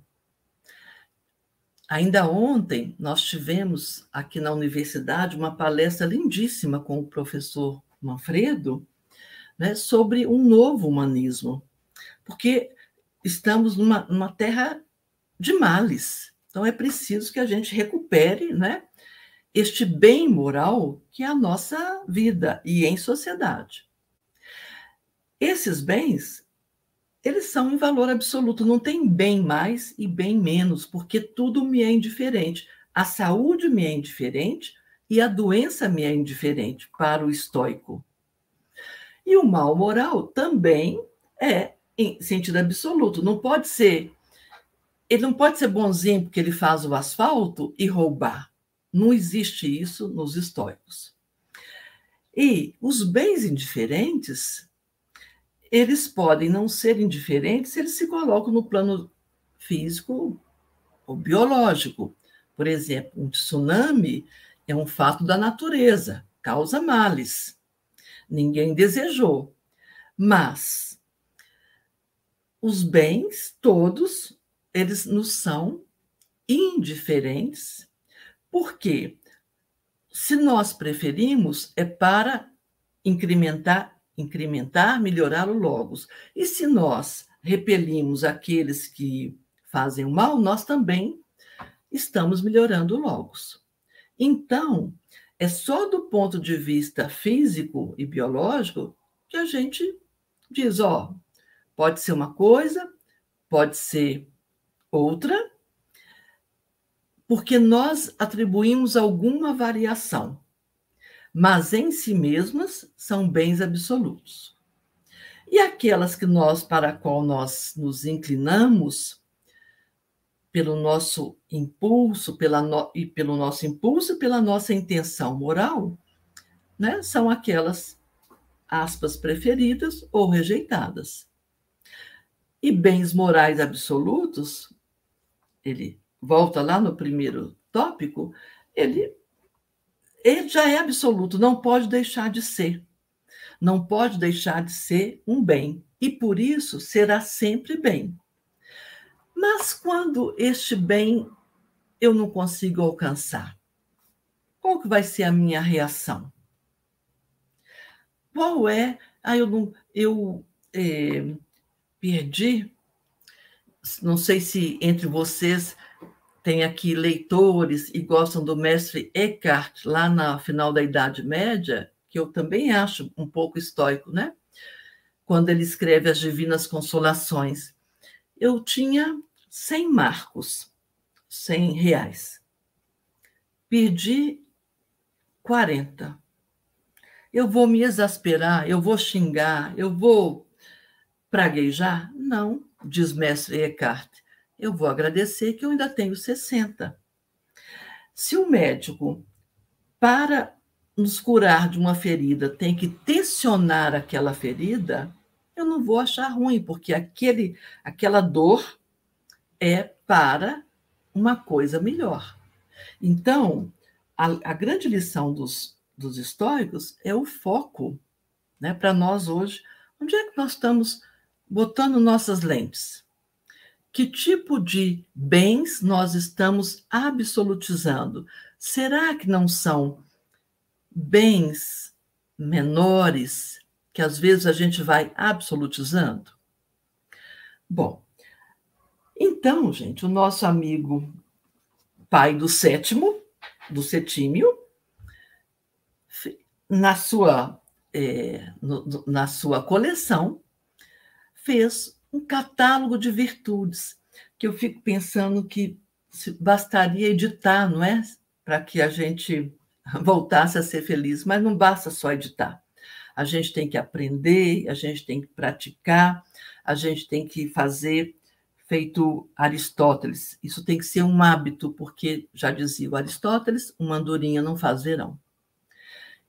Ainda ontem, nós tivemos aqui na universidade uma palestra lindíssima com o professor Manfredo né, sobre um novo humanismo, porque estamos numa, numa terra de males. Então, é preciso que a gente recupere né, este bem moral que é a nossa vida e em sociedade. Esses bens eles são em valor absoluto, não tem bem mais e bem menos, porque tudo me é indiferente. A saúde me é indiferente e a doença me é indiferente para o estoico. E o mal moral também é em sentido absoluto, não pode ser ele não pode ser bonzinho porque ele faz o asfalto e roubar. Não existe isso nos estoicos. E os bens indiferentes eles podem não ser indiferentes se eles se colocam no plano físico ou biológico. Por exemplo, um tsunami é um fato da natureza, causa males. Ninguém desejou. Mas os bens todos, eles nos são indiferentes, porque se nós preferimos é para incrementar incrementar, melhorar o logos. E se nós repelimos aqueles que fazem o mal, nós também estamos melhorando o logos. Então, é só do ponto de vista físico e biológico que a gente diz, ó, pode ser uma coisa, pode ser outra, porque nós atribuímos alguma variação mas em si mesmas são bens absolutos. E aquelas que nós para qual nós nos inclinamos pelo nosso impulso, pela no, e pelo nosso impulso pela nossa intenção moral, né, são aquelas aspas preferidas ou rejeitadas. E bens morais absolutos, ele volta lá no primeiro tópico, ele ele já é absoluto, não pode deixar de ser. Não pode deixar de ser um bem, e por isso será sempre bem. Mas quando este bem eu não consigo alcançar, qual que vai ser a minha reação? Qual é? Ah, eu não, eu é, perdi. Não sei se entre vocês tem aqui leitores e gostam do mestre Eckhart, lá na final da Idade Média, que eu também acho um pouco estoico, né? Quando ele escreve as Divinas Consolações. Eu tinha 100 marcos, 100 reais. Perdi 40. Eu vou me exasperar, eu vou xingar, eu vou praguejar? Não, diz mestre Eckhart. Eu vou agradecer que eu ainda tenho 60. Se o médico, para nos curar de uma ferida, tem que tensionar aquela ferida, eu não vou achar ruim, porque aquele, aquela dor é para uma coisa melhor. Então, a, a grande lição dos, dos estoicos é o foco né, para nós hoje. Onde é que nós estamos botando nossas lentes? Que tipo de bens nós estamos absolutizando? Será que não são bens menores que às vezes a gente vai absolutizando? Bom, então, gente, o nosso amigo pai do sétimo, do setímio, na sua, é, no, na sua coleção, fez um catálogo de virtudes, que eu fico pensando que bastaria editar, não é? Para que a gente voltasse a ser feliz, mas não basta só editar. A gente tem que aprender, a gente tem que praticar, a gente tem que fazer feito Aristóteles. Isso tem que ser um hábito, porque já dizia Aristóteles, uma andorinha não faz verão.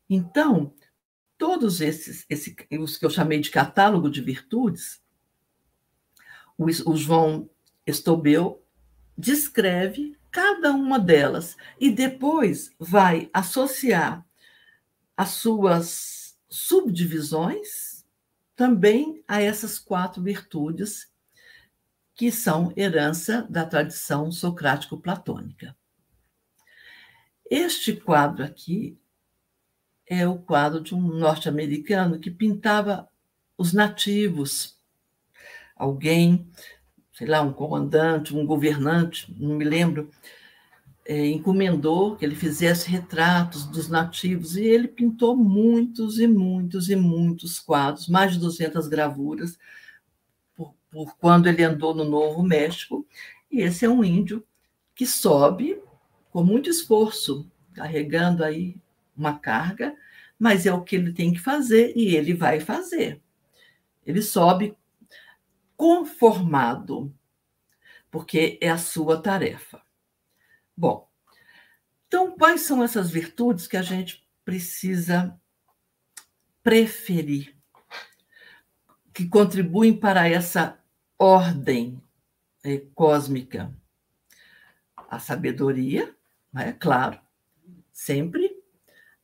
Então, todos esses, esse, os que eu chamei de catálogo de virtudes, o, o João Estobel descreve cada uma delas e depois vai associar as suas subdivisões também a essas quatro virtudes que são herança da tradição socrático-platônica. Este quadro aqui é o quadro de um norte-americano que pintava os nativos alguém, sei lá, um comandante, um governante, não me lembro, é, encomendou que ele fizesse retratos dos nativos e ele pintou muitos e muitos e muitos quadros, mais de 200 gravuras, por, quando ele andou no Novo México. E esse é um índio que sobe com muito esforço, carregando aí uma carga, mas é o que ele tem que fazer e ele vai fazer. Ele sobe conformado, porque é a sua tarefa. Bom, então quais são essas virtudes que a gente precisa preferir, que contribuem para essa ordem é, cósmica? A sabedoria, é claro, sempre.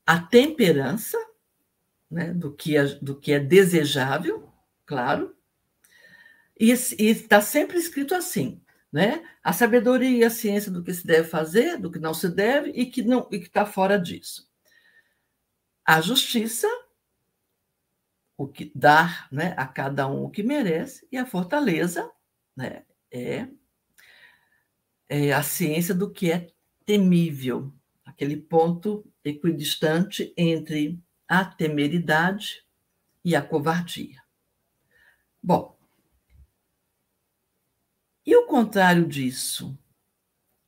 A temperança, né, do, que é, do que é desejável, claro. E está sempre escrito assim, né? A sabedoria e a ciência do que se deve fazer, do que não se deve e que não e que está fora disso. A justiça, o que dar, né, a cada um o que merece, e a fortaleza, né, é, é a ciência do que é temível, aquele ponto equidistante entre a temeridade e a covardia. Bom, e o contrário disso?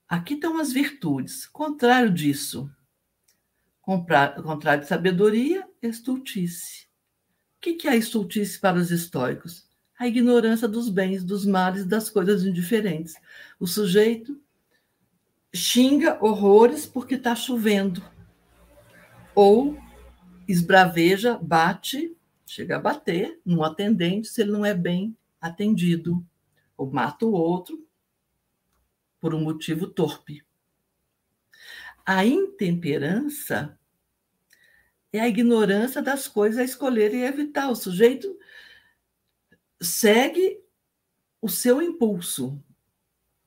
Aqui estão as virtudes. Contrário disso. Contrário de sabedoria, estultice. O que é a estultice para os estoicos? A ignorância dos bens, dos males, das coisas indiferentes. O sujeito xinga horrores porque está chovendo. Ou esbraveja, bate, chega a bater num atendente se ele não é bem atendido ou mata o outro por um motivo torpe. A intemperança é a ignorância das coisas a escolher e evitar. O sujeito segue o seu impulso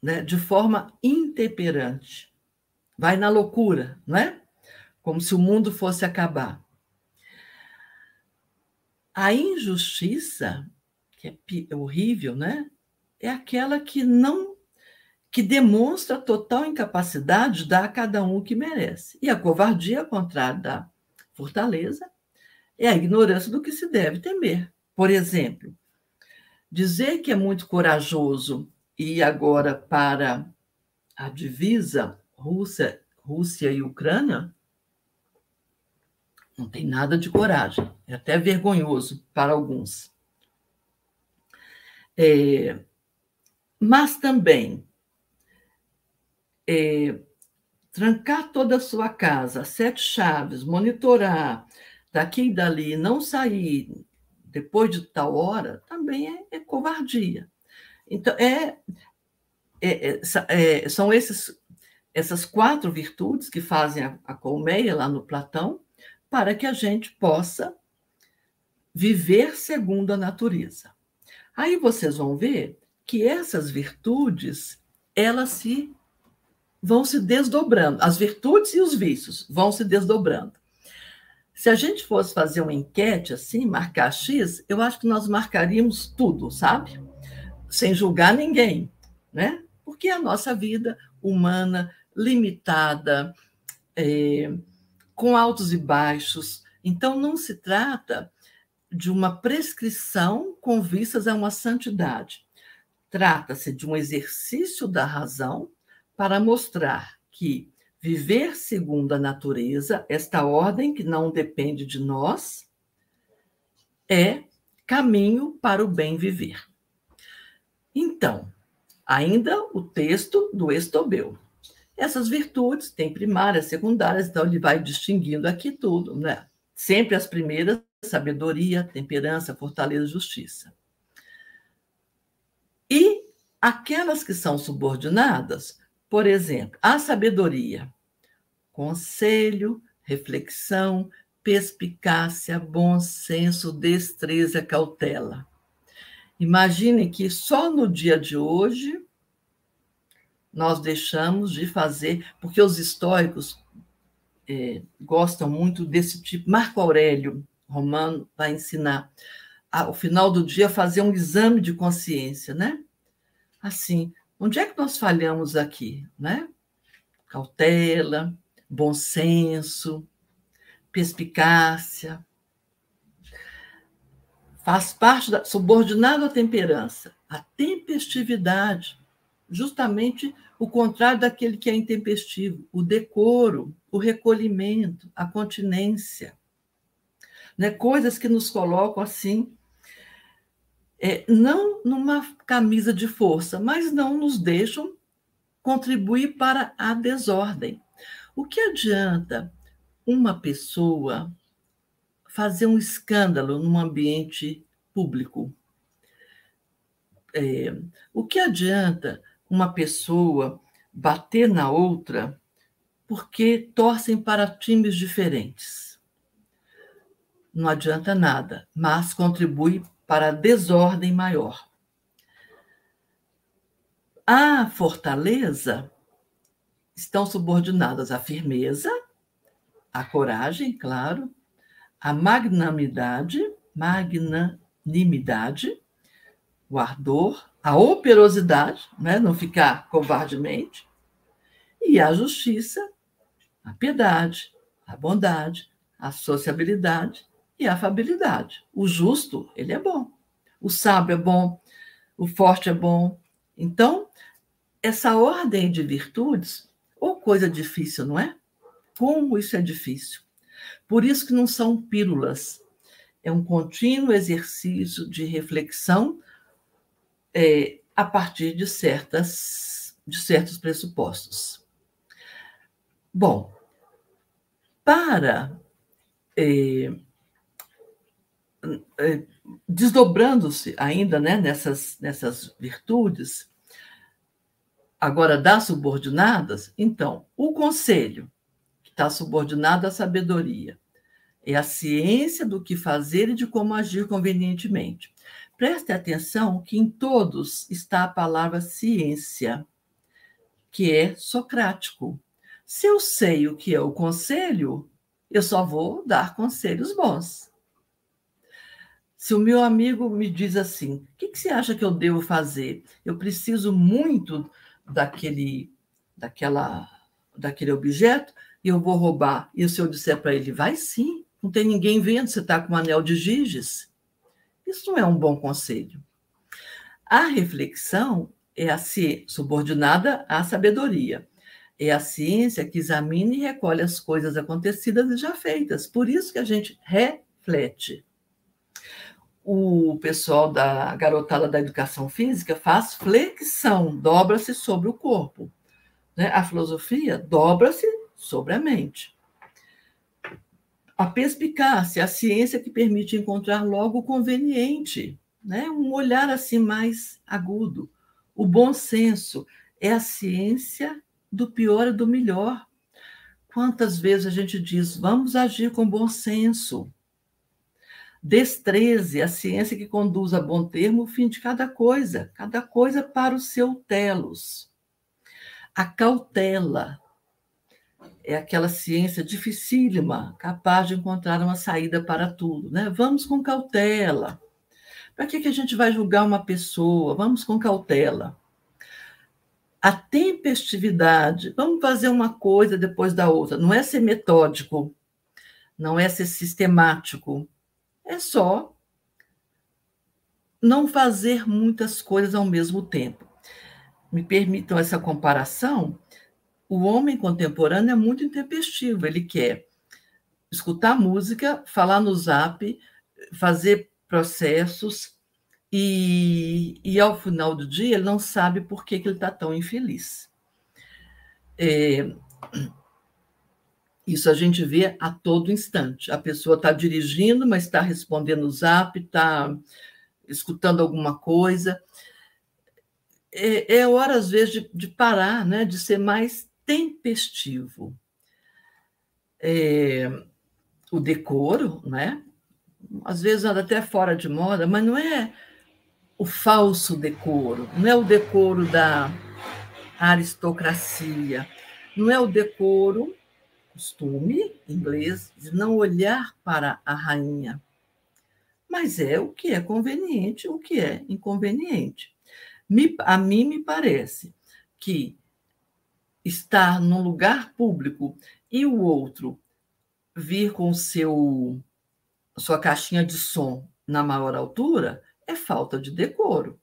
né, de forma intemperante. Vai na loucura, não é? Como se o mundo fosse acabar. A injustiça, que é horrível, né? é aquela que não que demonstra total incapacidade de dar a cada um o que merece. E a covardia, ao contrário da fortaleza, é a ignorância do que se deve temer. Por exemplo, dizer que é muito corajoso e agora para a divisa Rússia, Rússia e Ucrânia Não tem nada de coragem, é até vergonhoso para alguns. É, mas também é, trancar toda a sua casa, sete chaves, monitorar daqui e dali, não sair depois de tal hora, também é, é covardia. Então, é, é, é, é são esses, essas quatro virtudes que fazem a, a colmeia lá no Platão, para que a gente possa viver segundo a natureza. Aí vocês vão ver que essas virtudes, elas se vão se desdobrando. As virtudes e os vícios vão se desdobrando. Se a gente fosse fazer uma enquete assim, marcar X, eu acho que nós marcaríamos tudo, sabe? Sem julgar ninguém, né? Porque a nossa vida humana, limitada, é, com altos e baixos. Então, não se trata de uma prescrição com vistas a uma santidade. Trata-se de um exercício da razão para mostrar que viver segundo a natureza, esta ordem que não depende de nós, é caminho para o bem viver. Então, ainda o texto do Estobel. Essas virtudes têm primárias, secundárias, então ele vai distinguindo aqui tudo, né? Sempre as primeiras, sabedoria, temperança, fortaleza, justiça. E aquelas que são subordinadas, por exemplo, a sabedoria, conselho, reflexão, perspicácia, bom senso, destreza, cautela. Imagine que só no dia de hoje nós deixamos de fazer, porque os históricos é, gostam muito desse tipo. Marco Aurélio Romano vai ensinar ao final do dia fazer um exame de consciência, né? Assim, Onde é que nós falhamos aqui? Né? Cautela, bom senso, perspicácia. Faz parte da subordinado à temperança, a tempestividade, justamente o contrário daquele que é intempestivo, o decoro, o recolhimento, a continência. Né? Coisas que nos colocam assim é, não numa camisa de força, mas não nos deixam contribuir para a desordem. O que adianta uma pessoa fazer um escândalo num ambiente público? É, o que adianta uma pessoa bater na outra porque torcem para times diferentes? Não adianta nada, mas contribui para a desordem maior. A fortaleza estão subordinadas à firmeza, à coragem, claro, à magnanimidade, magnanimidade, o ardor, a operosidade, né? não ficar covardemente, e a justiça, a piedade, a bondade, a sociabilidade e a afabilidade. O justo, ele é bom. O sábio é bom, o forte é bom. Então, essa ordem de virtudes, ou coisa difícil, não é? Como isso é difícil. Por isso que não são pílulas. É um contínuo exercício de reflexão é, a partir de, certas, de certos pressupostos. Bom, para é, desdobrando-se ainda né, nessas, nessas virtudes, agora das subordinadas, então, o conselho, que está subordinado à sabedoria, é a ciência do que fazer e de como agir convenientemente. Preste atenção que em todos está a palavra ciência, que é socrático. Se eu sei o que é o conselho, eu só vou dar conselhos bons. Se o meu amigo me diz assim, o que, que você acha que eu devo fazer? Eu preciso muito daquele, daquela, daquele objeto e eu vou roubar. E se eu disser para ele, vai sim, não tem ninguém vendo, você está com um anel de giges. Isso não é um bom conselho. A reflexão é a ser subordinada à sabedoria. É a ciência que examina e recolhe as coisas acontecidas e já feitas. Por isso que a gente reflete. O pessoal da garotada da educação física faz flexão, dobra-se sobre o corpo. Né? A filosofia dobra-se sobre a mente. A perspicácia, a ciência que permite encontrar logo o conveniente, né? um olhar assim mais agudo. O bom senso é a ciência do pior e do melhor. Quantas vezes a gente diz, vamos agir com bom senso. Destreze, a ciência que conduz a bom termo o fim de cada coisa, cada coisa para o seu telos. A cautela é aquela ciência dificílima, capaz de encontrar uma saída para tudo. Né? Vamos com cautela. Para que, que a gente vai julgar uma pessoa? Vamos com cautela a tempestividade, vamos fazer uma coisa depois da outra, não é ser metódico, não é ser sistemático, é só não fazer muitas coisas ao mesmo tempo. Me permitam essa comparação. O homem contemporâneo é muito intempestivo, ele quer escutar música, falar no zap, fazer processos, e, e ao final do dia ele não sabe por que, que ele está tão infeliz. É, isso a gente vê a todo instante. A pessoa está dirigindo, mas está respondendo o zap, está escutando alguma coisa. É, é, hora, às vezes, de, de, parar, né? de ser mais tempestivo. É, o decoro, né? às vezes anda até fora de moda, mas não é o falso decoro, não é o decoro da aristocracia, não é o decoro, costume inglês, de não olhar para a rainha, mas é o que é conveniente, o que é inconveniente. Me, a mim me parece que estar num lugar público e o outro vir com seu sua caixinha de som na maior altura é falta de decoro.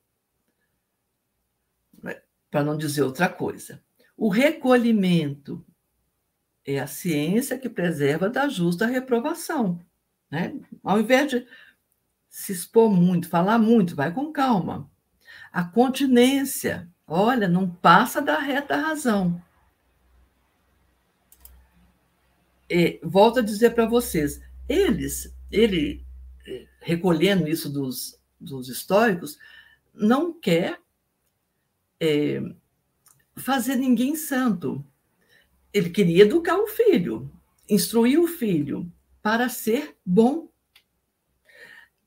Para não dizer outra coisa. O recolhimento é a ciência que preserva da justa reprovação. Né? Ao invés de se expor muito, falar muito, vai com calma. A continência, olha, não passa da reta razão. Volto a dizer para vocês, eles, ele eh, recolhendo isso dos dos históricos, não quer é, fazer ninguém santo. Ele queria educar o filho, instruir o filho para ser bom.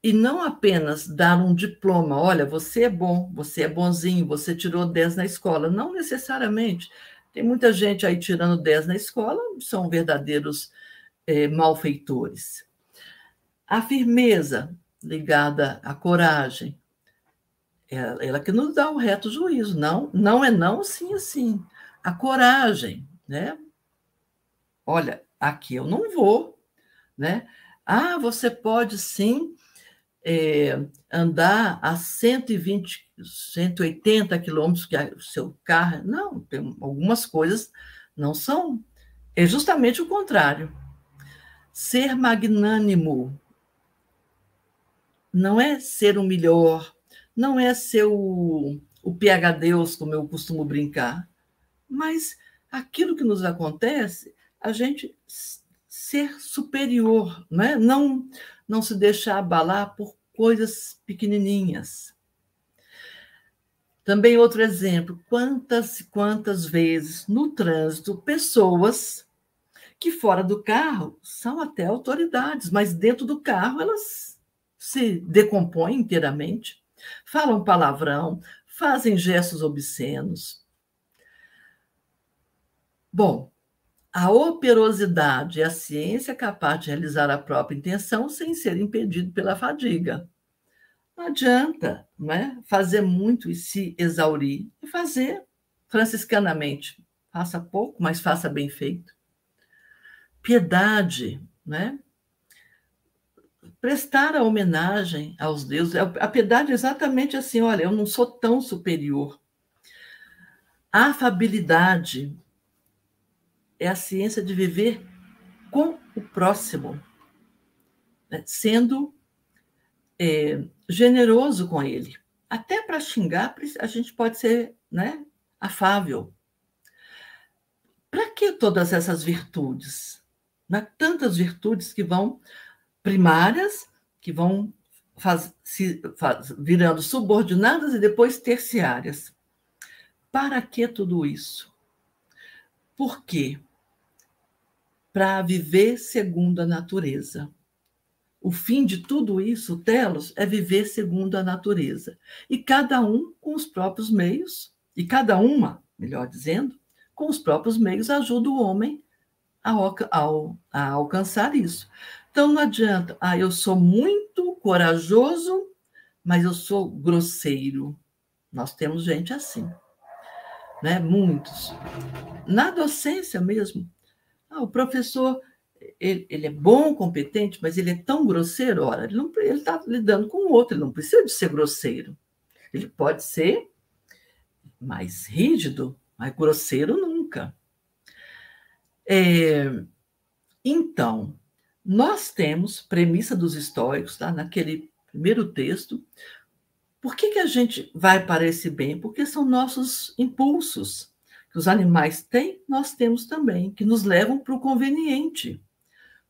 E não apenas dar um diploma, olha, você é bom, você é bonzinho, você tirou 10 na escola. Não necessariamente. Tem muita gente aí tirando 10 na escola, são verdadeiros é, malfeitores. A firmeza, ligada à coragem. Ela, ela que nos dá o reto juízo. Não, não é não, sim, sim. A coragem, né? Olha, aqui eu não vou, né? Ah, você pode sim é, andar a 120, 180 quilômetros que o seu carro. Não, tem algumas coisas não são. É justamente o contrário. Ser magnânimo, não é ser o melhor, não é ser o, o PHDeus, como eu costumo brincar, mas aquilo que nos acontece, a gente ser superior, né? não, não se deixar abalar por coisas pequenininhas. Também outro exemplo, quantas quantas vezes no trânsito pessoas que fora do carro são até autoridades, mas dentro do carro elas se decompõem inteiramente, falam palavrão, fazem gestos obscenos. Bom, a operosidade é a ciência capaz de realizar a própria intenção sem ser impedido pela fadiga. Não adianta não é? fazer muito e se exaurir, e fazer franciscanamente. Faça pouco, mas faça bem feito. Piedade, né? prestar a homenagem aos deuses. A piedade é exatamente assim: olha, eu não sou tão superior. Afabilidade é a ciência de viver com o próximo, né? sendo é, generoso com ele. Até para xingar, a gente pode ser né, afável. Para que todas essas virtudes? Né? Tantas virtudes que vão primárias, que vão faz, se, faz, virando subordinadas e depois terciárias. Para que tudo isso? Por quê? Para viver segundo a natureza. O fim de tudo isso, Telos, é viver segundo a natureza. E cada um com os próprios meios, e cada uma, melhor dizendo, com os próprios meios, ajuda o homem a, a, a alcançar isso. Então não adianta, ah, eu sou muito corajoso, mas eu sou grosseiro. Nós temos gente assim, né? Muitos. Na docência mesmo, ah, o professor ele, ele, é bom, competente, mas ele é tão grosseiro, ora, ele está lidando com o outro, ele não precisa de ser grosseiro. Ele pode ser mais rígido, mas grosseiro nunca. É, então, nós temos premissa dos estoicos, tá? naquele primeiro texto. Por que, que a gente vai para esse bem? Porque são nossos impulsos que os animais têm, nós temos também, que nos levam para o conveniente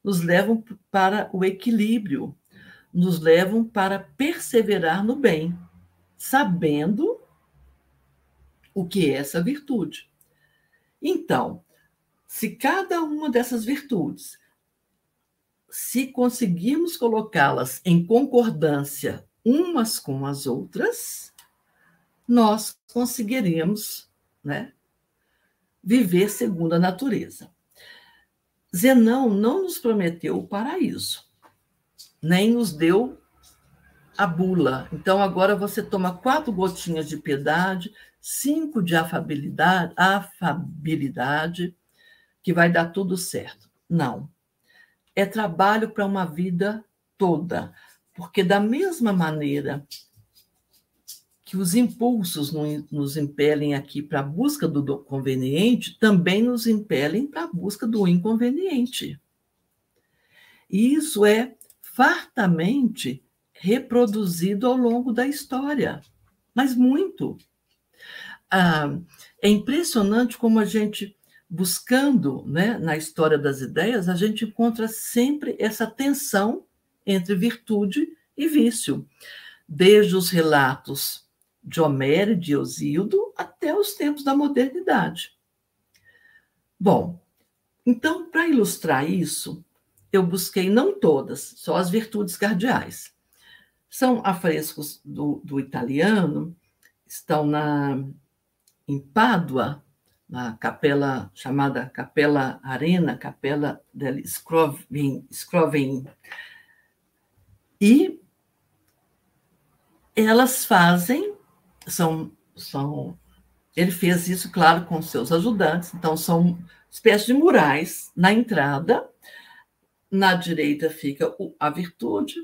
nos levam para o equilíbrio, nos levam para perseverar no bem, sabendo o que é essa virtude. Então, se cada uma dessas virtudes, se conseguirmos colocá-las em concordância umas com as outras, nós conseguiremos né, viver segundo a natureza. Zenão não nos prometeu o paraíso, nem nos deu a bula. Então, agora você toma quatro gotinhas de piedade, cinco de afabilidade, afabilidade, que vai dar tudo certo. Não. É trabalho para uma vida toda. Porque, da mesma maneira que os impulsos nos impelem aqui para a busca do conveniente, também nos impelem para a busca do inconveniente. E isso é fartamente reproduzido ao longo da história, mas muito. Ah, é impressionante como a gente, buscando né, na história das ideias, a gente encontra sempre essa tensão entre virtude e vício. Desde os relatos de Homero e de Osildo até os tempos da modernidade. Bom, então, para ilustrar isso, eu busquei não todas, só as virtudes cardeais. São afrescos do, do italiano, estão na, em Pádua, na capela chamada Capela Arena, Capela del Scrovin, Scrovin. E elas fazem são, são. Ele fez isso, claro, com seus ajudantes, então são espécies de murais na entrada. Na direita fica a virtude,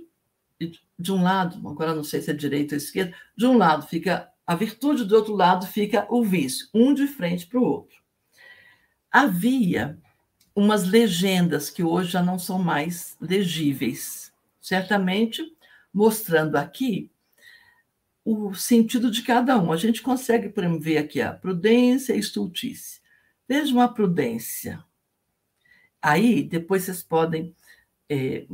de um lado, agora não sei se é direita ou esquerda, de um lado fica a virtude, do outro lado fica o vício, um de frente para o outro. Havia umas legendas que hoje já não são mais legíveis, certamente mostrando aqui o sentido de cada um. A gente consegue ver aqui a prudência e estultice. Vejam a prudência. Aí, depois vocês podem é,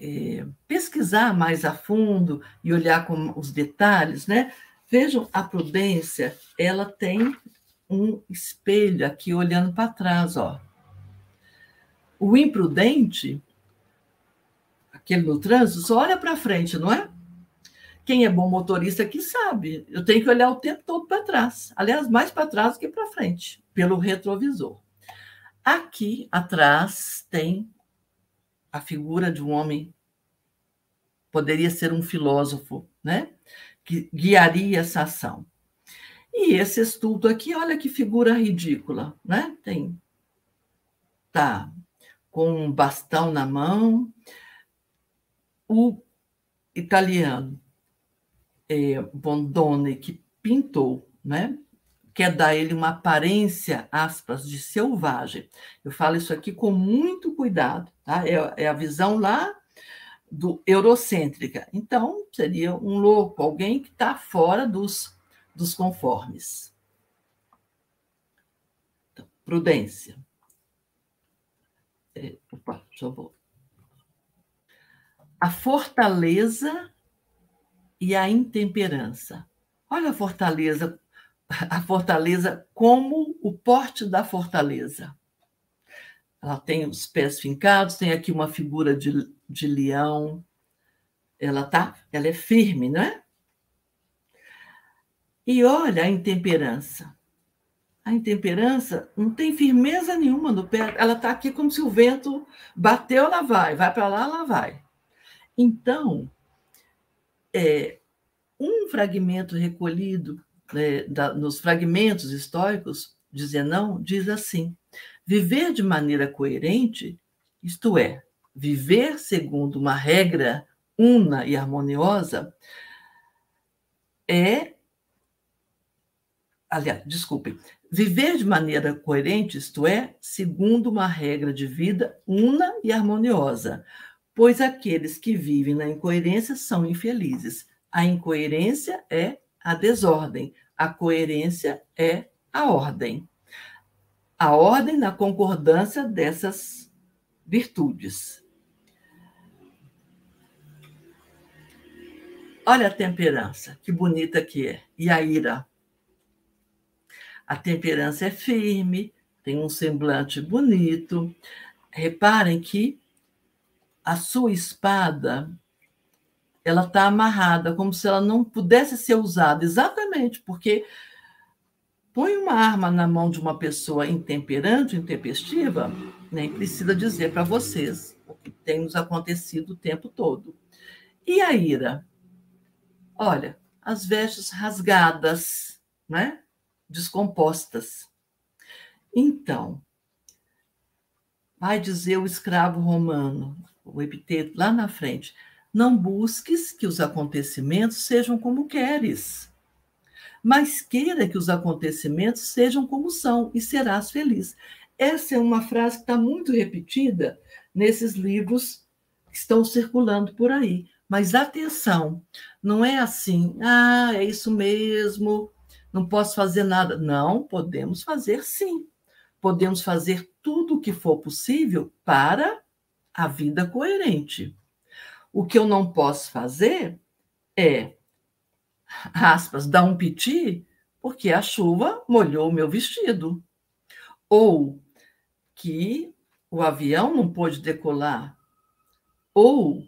é, pesquisar mais a fundo e olhar com os detalhes, né? Vejam, a prudência, ela tem um espelho aqui olhando para trás, ó. O imprudente, aquele no trânsito, só olha para frente, não é? Quem é bom motorista aqui sabe, eu tenho que olhar o tempo todo para trás. Aliás, mais para trás do que para frente, pelo retrovisor. Aqui atrás tem a figura de um homem, poderia ser um filósofo, né? Que guiaria essa ação. E esse estudo aqui, olha que figura ridícula, né? Tem tá com um bastão na mão. O italiano é, Bondone, que pintou, né? quer dar ele uma aparência, aspas, de selvagem. Eu falo isso aqui com muito cuidado, tá? É, é a visão lá do eurocêntrica. Então, seria um louco, alguém que está fora dos, dos conformes. Então, prudência. É, opa, eu voltar. A fortaleza e a intemperança. Olha a fortaleza, a fortaleza como o porte da fortaleza. Ela tem os pés fincados, tem aqui uma figura de, de leão. Ela tá, ela é firme, não é? E olha a intemperança. A intemperança não tem firmeza nenhuma no pé. Ela está aqui como se o vento bateu, ela vai, vai para lá, ela vai. Então, é, um fragmento recolhido né, da, nos fragmentos históricos de Zenão diz assim: Viver de maneira coerente, isto é, viver segundo uma regra una e harmoniosa, é. Aliás, desculpe. Viver de maneira coerente, isto é, segundo uma regra de vida una e harmoniosa, pois aqueles que vivem na incoerência são infelizes. A incoerência é a desordem, a coerência é a ordem a ordem na concordância dessas virtudes. Olha a temperança, que bonita que é. E a ira. A temperança é firme, tem um semblante bonito. Reparem que a sua espada ela está amarrada, como se ela não pudesse ser usada, exatamente porque põe uma arma na mão de uma pessoa intemperante, intempestiva, nem precisa dizer para vocês o que tem nos acontecido o tempo todo. E a ira? Olha, as vestes rasgadas, né? descompostas. Então, vai dizer o escravo romano, o epiteto lá na frente, não busques que os acontecimentos sejam como queres mas queira que os acontecimentos sejam como são e serás feliz. Essa é uma frase que está muito repetida nesses livros que estão circulando por aí. Mas atenção, não é assim, ah, é isso mesmo, não posso fazer nada. Não, podemos fazer sim. Podemos fazer tudo o que for possível para a vida coerente. O que eu não posso fazer é aspas, dar um piti porque a chuva molhou o meu vestido. Ou que o avião não pôde decolar. Ou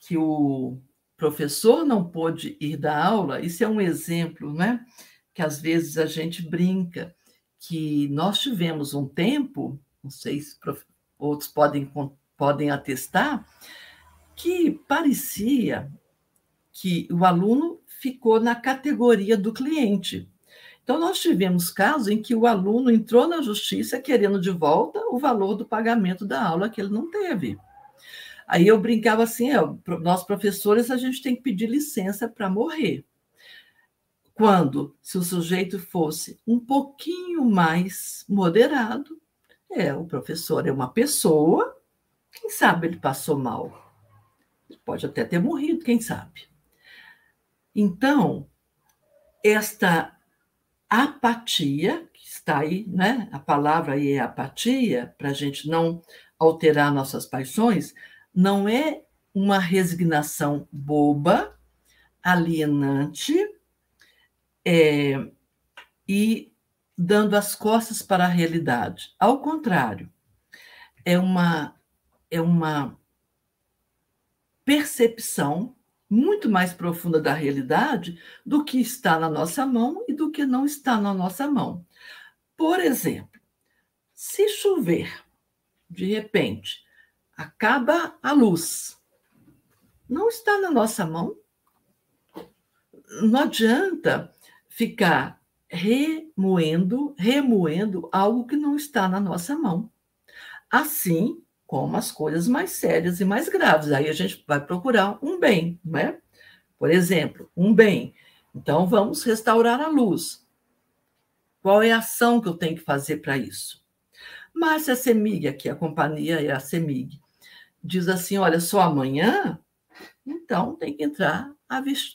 que o professor não pôde ir dar aula. Isso é um exemplo, né? Que às vezes a gente brinca que nós tivemos um tempo, não sei se outros podem, podem atestar, que parecia que o aluno ficou na categoria do cliente. Então, nós tivemos casos em que o aluno entrou na justiça querendo de volta o valor do pagamento da aula que ele não teve. Aí eu brincava assim: é, nós professores, a gente tem que pedir licença para morrer. Quando, se o sujeito fosse um pouquinho mais moderado, é, o professor é uma pessoa, quem sabe ele passou mal. Ele pode até ter morrido, quem sabe. Então, esta apatia, que está aí, né? A palavra aí é apatia, para a gente não alterar nossas paixões, não é uma resignação boba, alienante, é, e dando as costas para a realidade. Ao contrário, é uma, é uma percepção muito mais profunda da realidade do que está na nossa mão e do que não está na nossa mão. Por exemplo, se chover, de repente, acaba a luz, não está na nossa mão. Não adianta ficar remoendo, remoendo algo que não está na nossa mão. Assim, como as coisas mais sérias e mais graves. Aí a gente vai procurar um bem, não é? Por exemplo, um bem. Então vamos restaurar a luz. Qual é a ação que eu tenho que fazer para isso? Mas a CEMIG, aqui a companhia é a CEMIG, diz assim: olha, só amanhã, então tem que entrar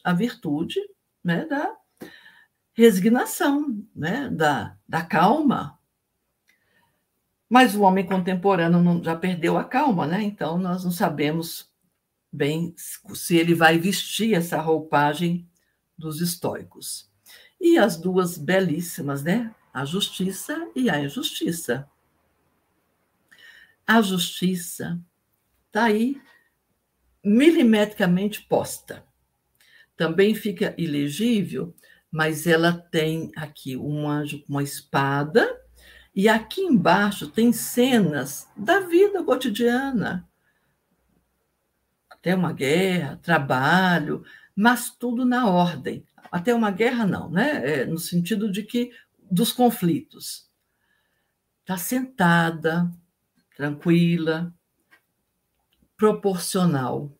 a virtude né, da resignação, né, da, da calma. Mas o homem contemporâneo não, já perdeu a calma, né? Então nós não sabemos bem se ele vai vestir essa roupagem dos estoicos. E as duas belíssimas, né? A justiça e a injustiça. A justiça está aí milimetricamente posta. Também fica ilegível, mas ela tem aqui um anjo com uma espada, e aqui embaixo tem cenas da vida cotidiana. Até uma guerra, trabalho, mas tudo na ordem. Até uma guerra, não, né? É, no sentido de que dos conflitos. Está sentada, tranquila, proporcional.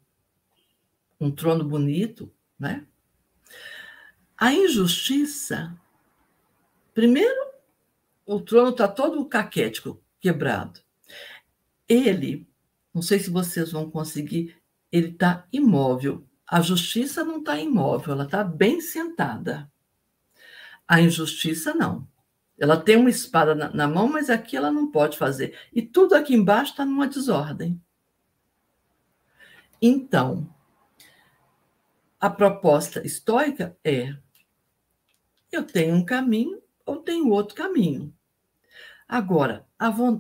Um trono bonito, né? A injustiça, primeiro, o trono está todo caquético, quebrado. Ele, não sei se vocês vão conseguir, ele está imóvel. A justiça não está imóvel, ela está bem sentada. A injustiça não. Ela tem uma espada na, na mão, mas aqui ela não pode fazer. E tudo aqui embaixo está numa desordem. Então, a proposta estoica é: eu tenho um caminho ou tenho outro caminho. Agora,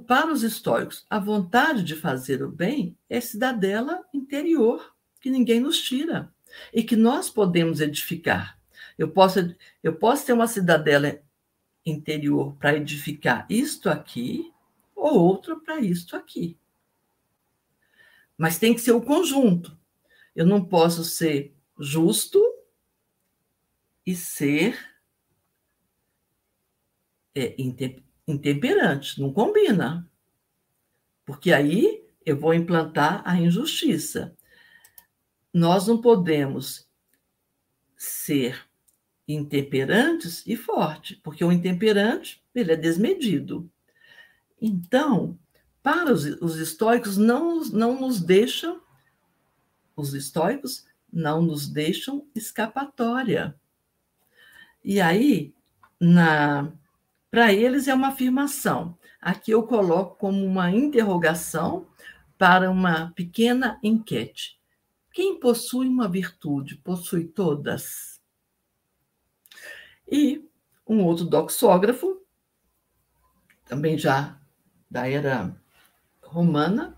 para os estoicos, a vontade de fazer o bem é cidadela interior, que ninguém nos tira e que nós podemos edificar. Eu posso, eu posso ter uma cidadela interior para edificar isto aqui ou outra para isto aqui. Mas tem que ser o conjunto. Eu não posso ser justo e ser é, intemperante. Não combina. Porque aí eu vou implantar a injustiça. Nós não podemos ser intemperantes e forte, porque o intemperante ele é desmedido. Então, para os, os estoicos, não, não nos deixam, os estoicos não nos deixam escapatória. E aí, na para eles é uma afirmação. Aqui eu coloco como uma interrogação para uma pequena enquete. Quem possui uma virtude possui todas? E um outro doxógrafo, também já da era romana,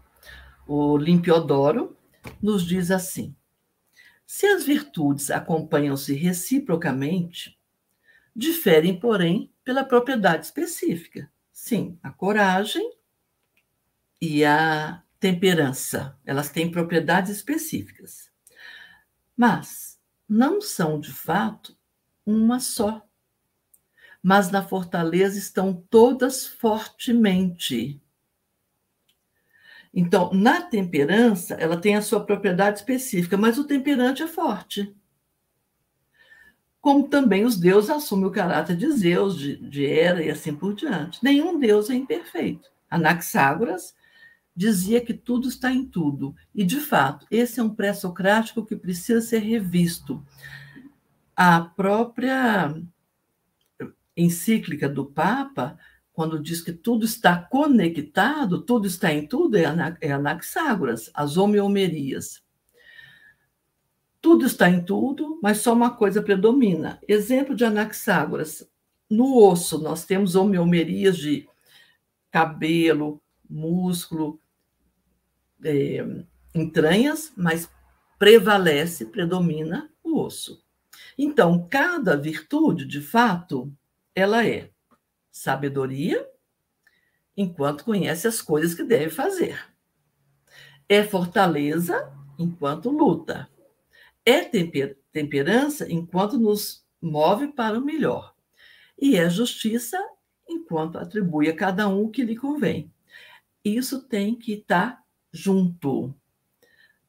o Limpiodoro, nos diz assim: se as virtudes acompanham-se reciprocamente, diferem, porém, pela propriedade específica. Sim, a coragem e a temperança, elas têm propriedades específicas. Mas não são, de fato, uma só. Mas na fortaleza estão todas fortemente. Então, na temperança, ela tem a sua propriedade específica, mas o temperante é forte. Como também os deuses assumem o caráter de Zeus, de, de Hera e assim por diante. Nenhum deus é imperfeito. Anaxágoras dizia que tudo está em tudo. E, de fato, esse é um pré-socrático que precisa ser revisto. A própria encíclica do Papa quando diz que tudo está conectado, tudo está em tudo, é, é Anaxágoras, as homeomerias. Tudo está em tudo, mas só uma coisa predomina. Exemplo de Anaxágoras. No osso, nós temos homeomerias de cabelo, músculo, é, entranhas, mas prevalece, predomina o osso. Então, cada virtude, de fato, ela é sabedoria, enquanto conhece as coisas que deve fazer. É fortaleza, enquanto luta. É temper temperança, enquanto nos move para o melhor. E é justiça, enquanto atribui a cada um o que lhe convém. Isso tem que estar junto.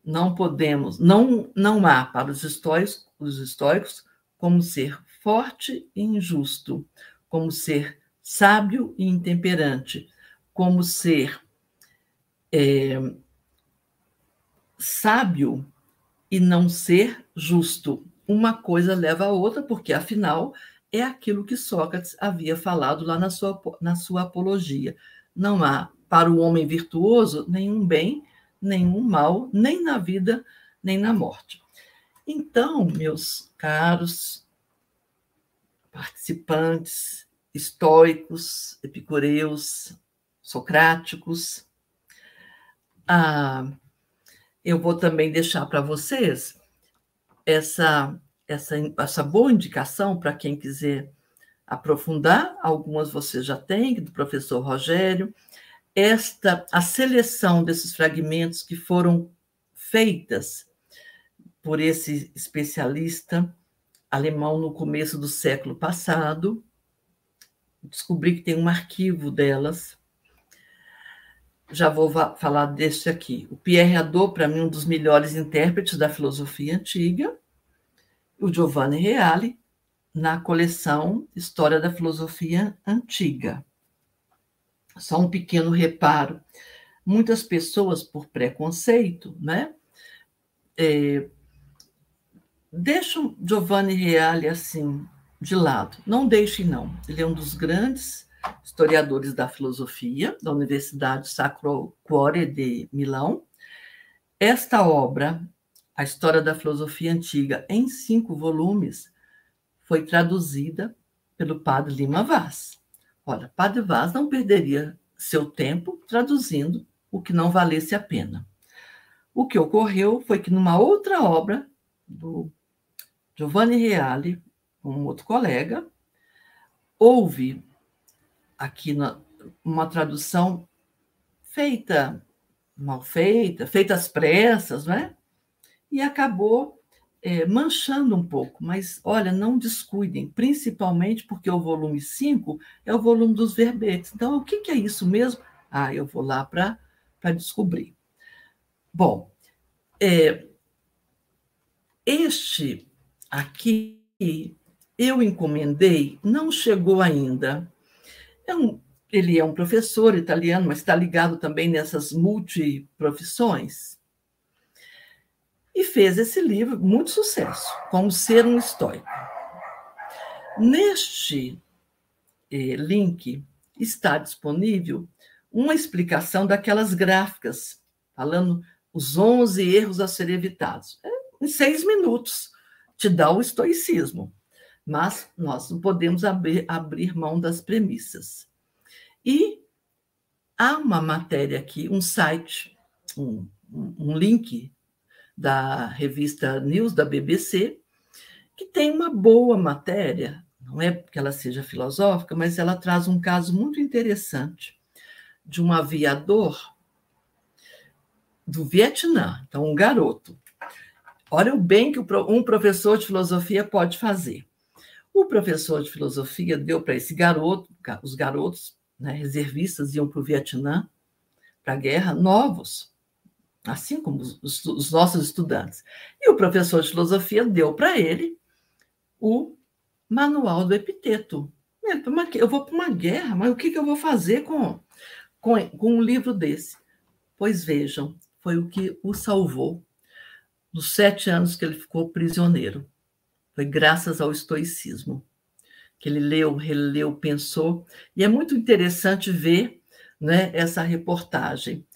Não podemos, não, não há para os estoicos, os estoicos como ser forte e injusto, como ser sábio e intemperante, como ser é, sábio e não ser justo. Uma coisa leva a outra, porque afinal é aquilo que Sócrates havia falado lá na sua, na sua apologia. Não há para o homem virtuoso nenhum bem, nenhum mal, nem na vida, nem na morte. Então, meus caros participantes, estoicos, epicureus, socráticos, ah, eu vou também deixar para vocês essa, essa, essa boa indicação para quem quiser aprofundar. Algumas vocês já têm, do professor Rogério. Esta, a seleção desses fragmentos que foram feitas por esse especialista alemão no começo do século passado. Descobri que tem um arquivo delas já vou falar deste aqui. O Pierre Hadot, para mim, um dos melhores intérpretes da filosofia antiga. O Giovanni Reale, na coleção História da Filosofia Antiga. Só um pequeno reparo. Muitas pessoas, por preconceito, né, é, deixam Giovanni Reale assim, de lado. Não deixem, não. Ele é um dos grandes historiadores da filosofia, da Universidade Sacro Cuore de Milão. Esta obra, A História da Filosofia Antiga, em cinco volumes, foi traduzida pelo padre Lima Vaz. Olha, padre Vaz não perderia seu tempo traduzindo o que não valesse a pena. O que ocorreu foi que numa outra obra do Giovanni Reale, um outro colega, houve aqui na, uma tradução feita mal feita, feita às pressas, né? E acabou é, manchando um pouco. Mas, olha, não descuidem, principalmente porque o volume 5 é o volume dos verbetes. Então, o que, que é isso mesmo? Ah, eu vou lá para descobrir. Bom, é, este aqui eu encomendei, não chegou ainda, um, ele é um professor italiano, mas está ligado também nessas multiprofissões. E fez esse livro, muito sucesso, Como Ser um Estoico. Neste eh, link está disponível uma explicação daquelas gráficas, falando os 11 erros a serem evitados. É, em seis minutos, te dá o estoicismo mas nós não podemos abrir, abrir mão das premissas. E há uma matéria aqui, um site, um, um link da revista News da BBC, que tem uma boa matéria, não é que ela seja filosófica, mas ela traz um caso muito interessante de um aviador do Vietnã, então um garoto. Olha o bem que um professor de filosofia pode fazer. O professor de filosofia deu para esse garoto, os garotos né, reservistas iam para o Vietnã, para a guerra, novos, assim como os, os, nossos estudantes. E o professor de filosofia deu para ele o manual do epiteto. Eu vou para uma guerra, mas o que, que eu vou fazer com, com, com um livro desse? Pois vejam, foi o que o salvou nos sete anos que ele ficou prisioneiro. Foi graças ao estoicismo que ele leu, releu, pensou. E é muito interessante ver né, essa reportagem.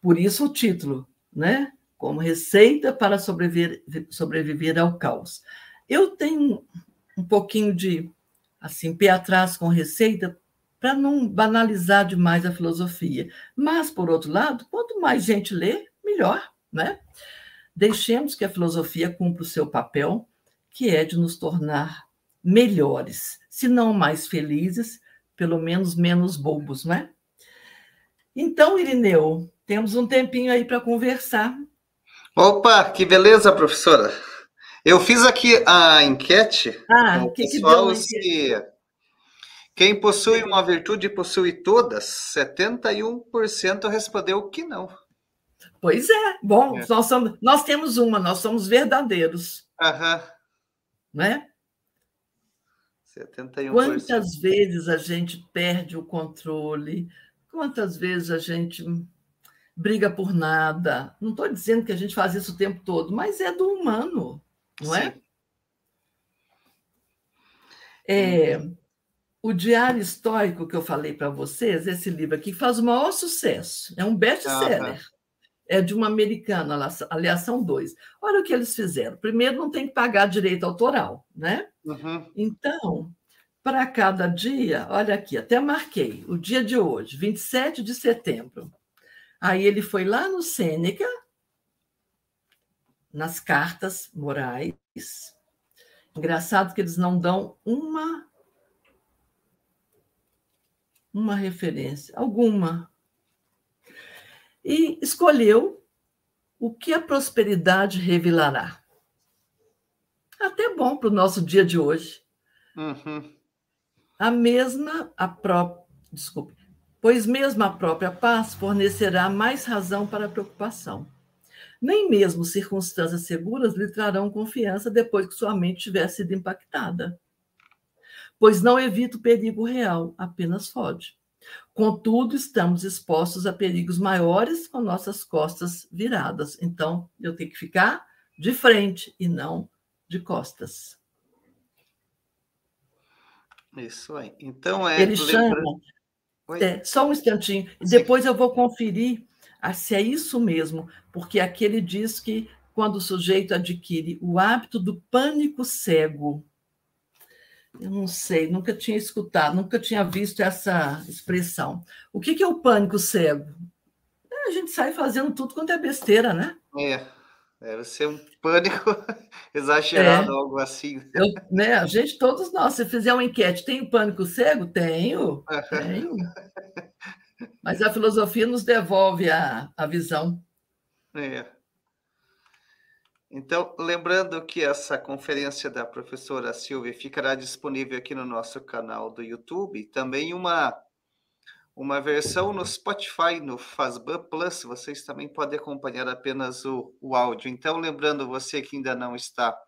Por isso o título, né? Como receita para sobreviver, sobreviver ao caos. Eu tenho um pouquinho de assim pé atrás com receita para não banalizar demais a filosofia. Mas, por outro lado, quanto mais gente lê, melhor, né? Deixemos que a filosofia cumpra o seu papel que é de nos tornar melhores, se não mais felizes, pelo menos menos bobos, não é? Então, Irineu, temos um tempinho aí para conversar. Opa, que beleza, professora. Eu fiz aqui a enquete. Ah, o que, pessoal, que deu? Se... Quem possui uma virtude possui todas, 71% respondeu que não. Pois é, bom, é. Nós, somos, nós temos uma, nós somos verdadeiros. Aham. Né? 71%. Quantas vezes a gente perde o controle? Quantas vezes a gente briga por nada? Não estou dizendo que a gente faz isso o tempo todo, mas é do humano, não é? é? O Diário Histórico que eu falei para vocês, esse livro aqui, faz o maior sucesso. É um best-seller. É de uma americana, Aliação 2. Olha o que eles fizeram. Primeiro, não tem que pagar direito autoral, né? Uhum. Então, para cada dia, olha aqui, até marquei o dia de hoje, 27 de setembro. Aí ele foi lá no Sêneca, nas cartas morais. Engraçado que eles não dão uma uma referência, alguma. E escolheu o que a prosperidade revelará. Até bom para o nosso dia de hoje. Uhum. A mesma, a própria, desculpe, pois mesmo a própria paz fornecerá mais razão para a preocupação. Nem mesmo circunstâncias seguras lhe trarão confiança depois que sua mente tiver sido impactada pois não evita o perigo real, apenas foge. Contudo, estamos expostos a perigos maiores com nossas costas viradas. Então, eu tenho que ficar de frente e não de costas. Isso aí. Então é. Ele chama. É, só um instantinho. E depois eu vou conferir se é isso mesmo, porque aqui ele diz que quando o sujeito adquire o hábito do pânico cego, eu não sei, nunca tinha escutado, nunca tinha visto essa expressão. O que, é o pânico cego? É, a gente sai fazendo tudo quanto é besteira, né? É, deve ser um pânico exagerado, é. algo assim. Eu, né, a gente, todos nós, se fizer uma enquete, tem pânico cego? Tenho, tenho. Mas a filosofia nos devolve a, a visão. É. Então, lembrando que essa conferência da professora Silvia ficará disponível aqui no nosso canal do YouTube, também uma uma versão no Spotify, no Fazban Plus, vocês também podem acompanhar apenas o, o áudio. Então, lembrando você que ainda não está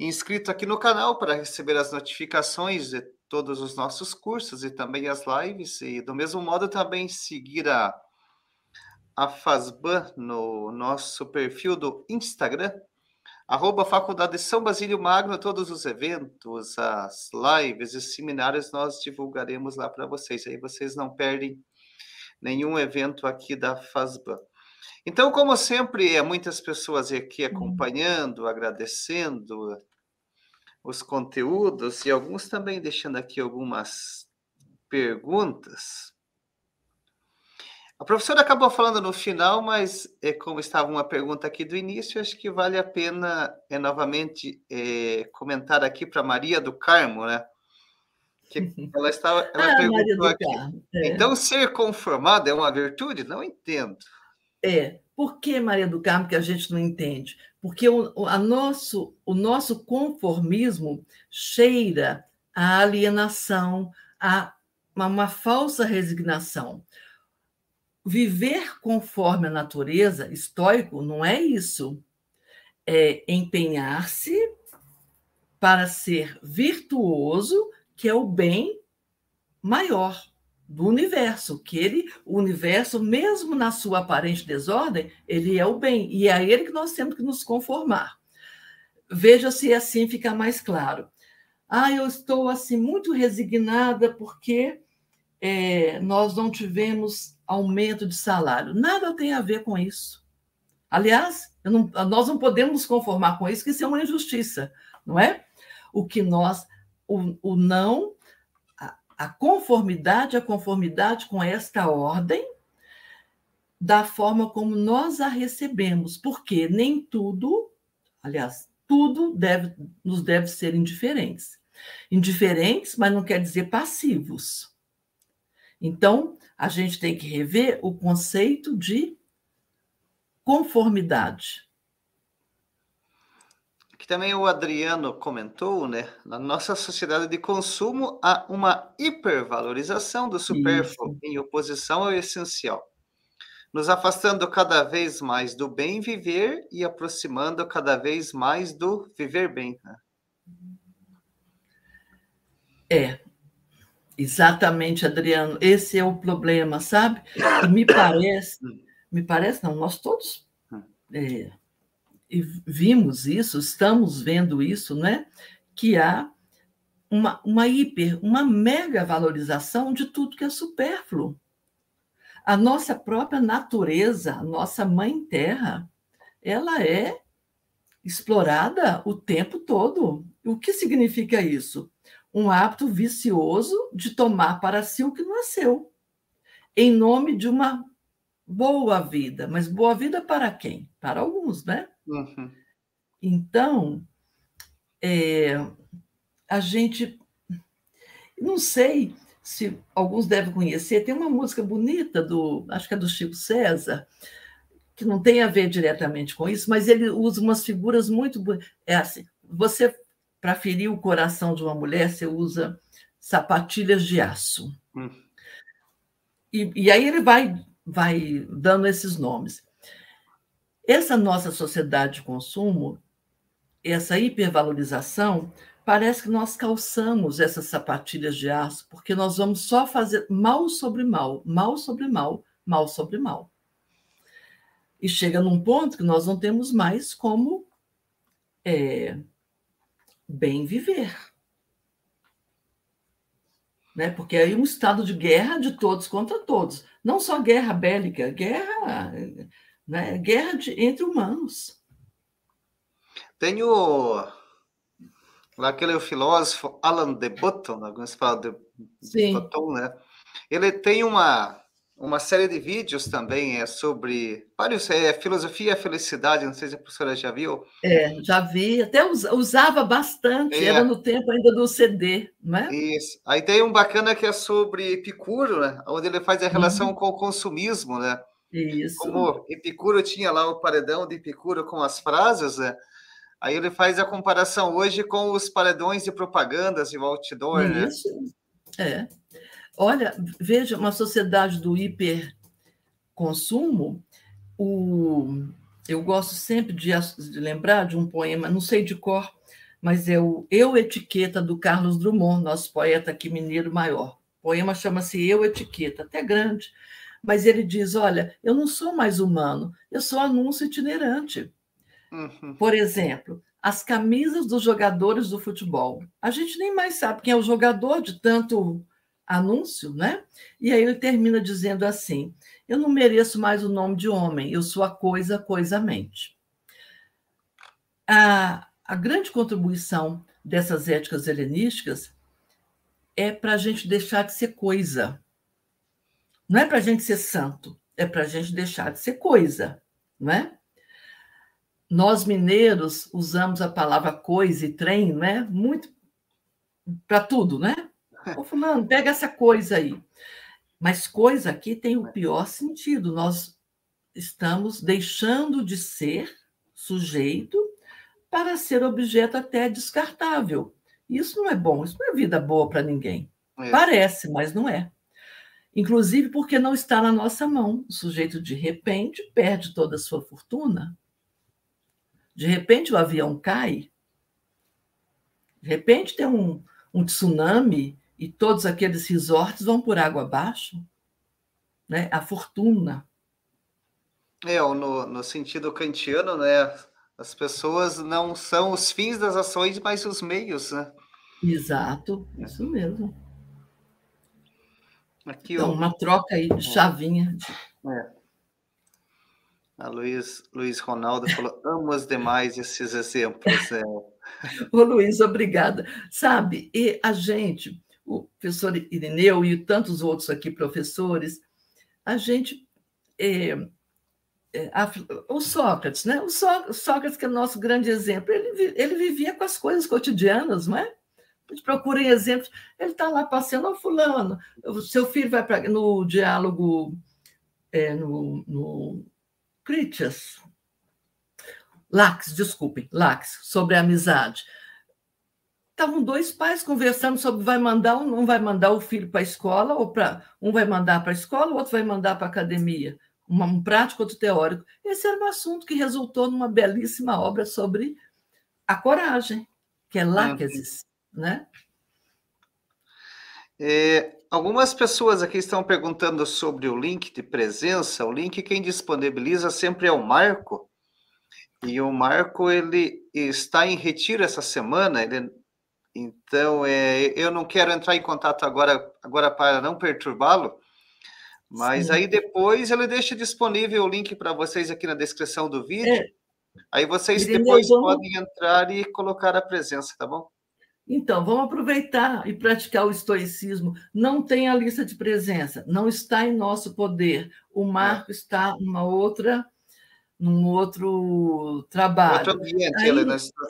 inscrito aqui no canal para receber as notificações de todos os nossos cursos e também as lives, e do mesmo modo também seguir a a Fazban no nosso perfil do Instagram, arroba Faculdade São Basílio Magno, todos os eventos, as lives e seminários nós divulgaremos lá para vocês. Aí vocês não perdem nenhum evento aqui da Fazban. Então, como sempre, é muitas pessoas aqui uhum. acompanhando, agradecendo os conteúdos e alguns também deixando aqui algumas perguntas. A professora acabou falando no final, mas é, como estava uma pergunta aqui do início, acho que vale a pena é, novamente é, comentar aqui para Maria do Carmo, né? Que ela estava, ela ah, perguntou aqui. É. Então, ser conformado é uma virtude? Não entendo. É. Por que, Maria do Carmo, que a gente não entende? Porque o, a nosso, o nosso conformismo cheira a alienação, a uma, uma falsa resignação. Viver conforme a natureza, estoico, não é isso. É empenhar-se para ser virtuoso, que é o bem maior do universo, que ele, o universo, mesmo na sua aparente desordem, ele é o bem, e é a ele que nós temos que nos conformar. Veja se assim fica mais claro. Ah, eu estou assim muito resignada porque é, nós não tivemos aumento de salário. Nada tem a ver com isso. Aliás, não, nós não podemos nos conformar com isso, que isso é uma injustiça, não é? O que nós, o, o não, a, a conformidade, a conformidade com esta ordem, da forma como nós a recebemos, porque nem tudo, aliás, tudo deve, nos deve ser indiferentes. Indiferentes, mas não quer dizer passivos. Então, a gente tem que rever o conceito de conformidade. Que também o Adriano comentou, né? Na nossa sociedade de consumo há uma hipervalorização do supérfluo em oposição ao essencial, nos afastando cada vez mais do bem viver e aproximando cada vez mais do viver bem. Né? É, exatamente, Adriano. Esse é o problema, sabe? Me parece, me parece, não, nós todos é, vimos isso, estamos vendo isso, né? Que há uma, uma hiper, uma mega valorização de tudo que é supérfluo. A nossa própria natureza, a nossa mãe terra, ela é explorada o tempo todo. O que significa isso? Um hábito vicioso de tomar para si o que não é seu, em nome de uma boa vida. Mas boa vida para quem? Para alguns, né? Uhum. Então, é, a gente. Não sei se alguns devem conhecer, tem uma música bonita do, acho que é do Chico César, que não tem a ver diretamente com isso, mas ele usa umas figuras muito é assim, você para ferir o coração de uma mulher, você usa sapatilhas de aço. Hum. E, e aí ele vai vai dando esses nomes. Essa nossa sociedade de consumo, essa hipervalorização, parece que nós calçamos essas sapatilhas de aço, porque nós vamos só fazer mal sobre mal, mal sobre mal, mal sobre mal. E chega num ponto que nós não temos mais como é, bem viver. Né? Porque aí um estado de guerra de todos contra todos. Não só guerra bélica, guerra, né? guerra de, entre humanos. Tenho lá aquele filósofo Alan de Botton, alguns falam de, de Botton, né? Ele tem uma uma série de vídeos também é sobre vários é, filosofia e felicidade, não sei se a professora já viu. É, já vi, até usava bastante, é. era no tempo ainda do CD, não é? Isso. Aí tem um bacana que é sobre Epicuro, né? Onde ele faz a relação uhum. com o consumismo, né? Isso. Como Epicuro tinha lá o paredão de Epicuro com as frases, né? Aí ele faz a comparação hoje com os paredões de propagandas e o outdoor, Isso. né? Isso. É. Olha, veja, uma sociedade do hiperconsumo, o, eu gosto sempre de, de lembrar de um poema, não sei de cor, mas é o Eu Etiqueta, do Carlos Drummond, nosso poeta aqui mineiro maior. O poema chama-se Eu Etiqueta, até grande, mas ele diz: Olha, eu não sou mais humano, eu sou anúncio itinerante. Uhum. Por exemplo, as camisas dos jogadores do futebol. A gente nem mais sabe quem é o jogador de tanto anúncio, né? E aí ele termina dizendo assim: Eu não mereço mais o nome de homem, eu sou a coisa, coisamente. A, a grande contribuição dessas éticas helenísticas é para a gente deixar de ser coisa. Não é para a gente ser santo, é para a gente deixar de ser coisa, não é? Nós mineiros usamos a palavra coisa e trem, né? Muito para tudo, né? Ô, fulano, pega essa coisa aí. Mas coisa aqui tem o pior sentido. Nós estamos deixando de ser sujeito para ser objeto até descartável. Isso não é bom, isso não é vida boa para ninguém. É. Parece, mas não é. Inclusive porque não está na nossa mão. O sujeito, de repente, perde toda a sua fortuna. De repente, o avião cai. De repente, tem um, um tsunami e todos aqueles resorts vão por água abaixo, né? A fortuna. É, no, no sentido kantiano, né? As pessoas não são os fins das ações, mas os meios, né? Exato, isso mesmo. Aqui, então, ó. uma troca aí de chavinha. É. A Luiz, Luiz Ronaldo falou: amo as demais esses exemplos. É. Ô, Luiz, obrigada. Sabe, e a gente, o professor Irineu e tantos outros aqui professores, a gente. É, é, a, o Sócrates, né? O Sócrates, que é o nosso grande exemplo, ele, ele vivia com as coisas cotidianas, não é? A gente procura exemplos. Ele está lá passeando, ó, fulano, seu filho vai para no diálogo, é, no, no Critias, Lax, desculpem, Lax, sobre a amizade estavam dois pais conversando sobre vai mandar ou não vai mandar o filho para a escola, ou para um vai mandar para a escola, o outro vai mandar para a academia. Um prático, outro teórico. Esse era um assunto que resultou numa belíssima obra sobre a coragem, que é Láquesis, né? É, algumas pessoas aqui estão perguntando sobre o link de presença. O link quem disponibiliza sempre é o Marco. E o Marco ele está em retiro essa semana. Ele, então é, eu não quero entrar em contato agora, agora para não perturbá-lo. Mas Sim. aí depois ele deixa disponível o link para vocês aqui na descrição do vídeo. É. Aí vocês depois vamos... podem entrar e colocar a presença, tá bom? Então, vamos aproveitar e praticar o estoicismo. Não tem a lista de presença, não está em nosso poder. O marco é. está numa outra, num outro trabalho. Outro ambiente, aí,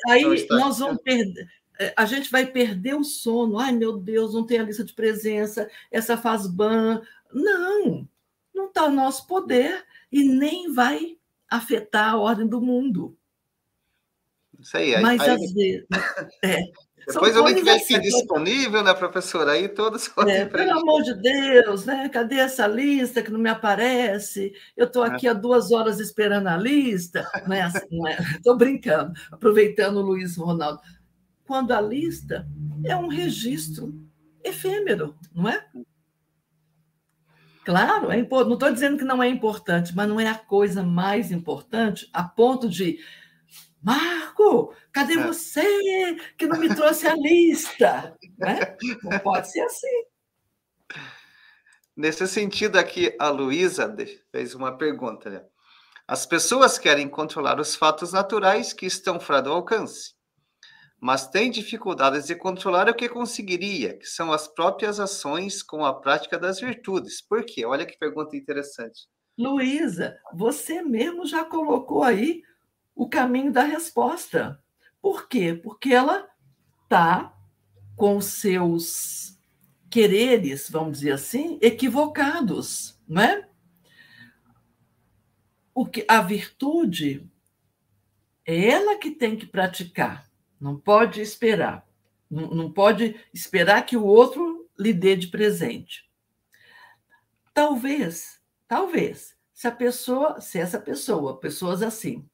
aí nós vamos perder. É, a gente vai perder o sono. Ai, meu Deus, não tem a lista de presença, essa faz ban. Não, não está no nosso poder e nem vai afetar a ordem do mundo. Isso aí. Mas aí, às vezes. É, depois o link vai ficar disponível, né, professora? Aí todos é, Pelo amor de Deus, né? Cadê essa lista que não me aparece? Eu estou aqui é. há duas horas esperando a lista. Não é assim, não é? Estou brincando, aproveitando o Luiz Ronaldo. Quando a lista é um registro efêmero, não é? Claro, é não estou dizendo que não é importante, mas não é a coisa mais importante a ponto de Marco, cadê é. você que não me trouxe a lista? Né? Não pode ser assim. Nesse sentido aqui, a Luísa fez uma pergunta. Né? As pessoas querem controlar os fatos naturais que estão fora do alcance, mas têm dificuldades de controlar o que conseguiria, que são as próprias ações com a prática das virtudes. Por quê? Olha que pergunta interessante. Luísa, você mesmo já colocou aí o caminho da resposta. Por quê? Porque ela está com seus quereres, vamos dizer assim, equivocados, não é? O que a virtude é ela que tem que praticar, não pode esperar, não, não pode esperar que o outro lhe dê de presente. Talvez, talvez, se a pessoa, se essa pessoa, pessoas assim,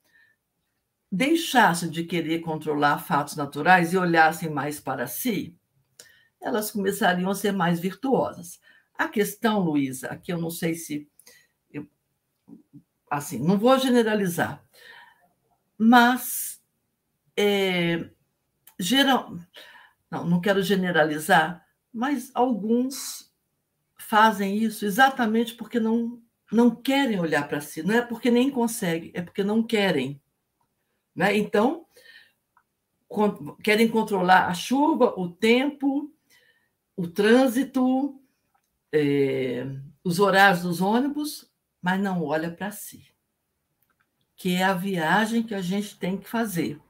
deixassem de querer controlar fatos naturais e olhassem mais para si, elas começariam a ser mais virtuosas. A questão, Luísa, aqui eu não sei se. Eu, assim, não vou generalizar, mas. É, geral, não, não quero generalizar, mas alguns fazem isso exatamente porque não, não querem olhar para si. Não é porque nem conseguem, é porque não querem. Né? Então, querem controlar a chuva, o tempo, o trânsito, é, os horários dos ônibus, mas não olha para si, que é a viagem que a gente tem que fazer.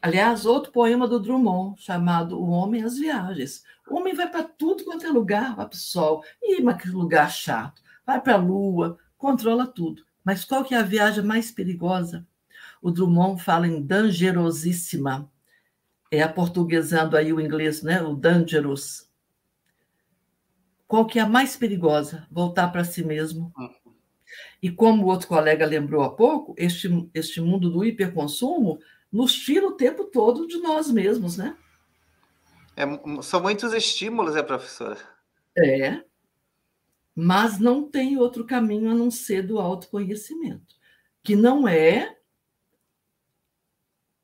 Aliás, outro poema do Drummond, chamado O Homem e as Viagens. O homem vai para tudo quanto é lugar, vai para o sol, e que lugar chato, vai para a lua, controla tudo. Mas qual que é a viagem mais perigosa? O Drummond fala em dangerosíssima, é aportuguesando aí o inglês, né? O dangerous. Qual que é a mais perigosa? Voltar para si mesmo. Uhum. E como o outro colega lembrou há pouco, este, este mundo do hiperconsumo nos tira o tempo todo de nós mesmos, né? É, são muitos estímulos, é, professora? É. Mas não tem outro caminho a não ser do autoconhecimento, que não é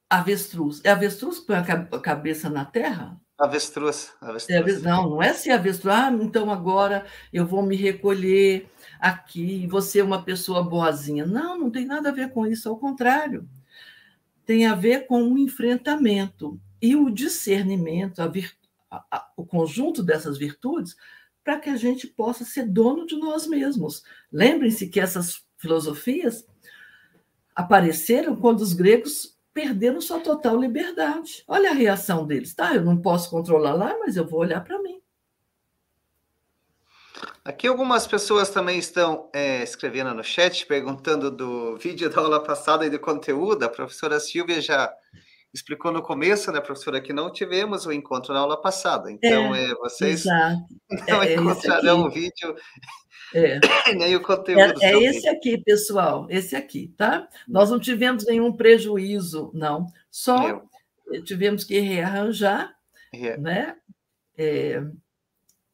avestruz. É avestruz que põe a cabeça na terra? Avestruz. avestruz. É, não, não é se avestruz. Ah, então agora eu vou me recolher aqui, você é uma pessoa boazinha. Não, não tem nada a ver com isso, ao contrário. Tem a ver com o enfrentamento e o discernimento, a a, a, o conjunto dessas virtudes, para que a gente possa ser dono de nós mesmos. Lembrem-se que essas filosofias apareceram quando os gregos perderam sua total liberdade. Olha a reação deles. Tá, eu não posso controlar lá, mas eu vou olhar para mim. Aqui algumas pessoas também estão é, escrevendo no chat, perguntando do vídeo da aula passada e do conteúdo. A professora Silvia já explicou no começo, né, professora, que não tivemos o encontro na aula passada. Então, é, é vocês exato. não é, é encontrarão o vídeo é. Nem o conteúdo. É, é esse aqui, pessoal, esse aqui, tá? Nós não tivemos nenhum prejuízo, não. Só tivemos que rearranjar, é. né?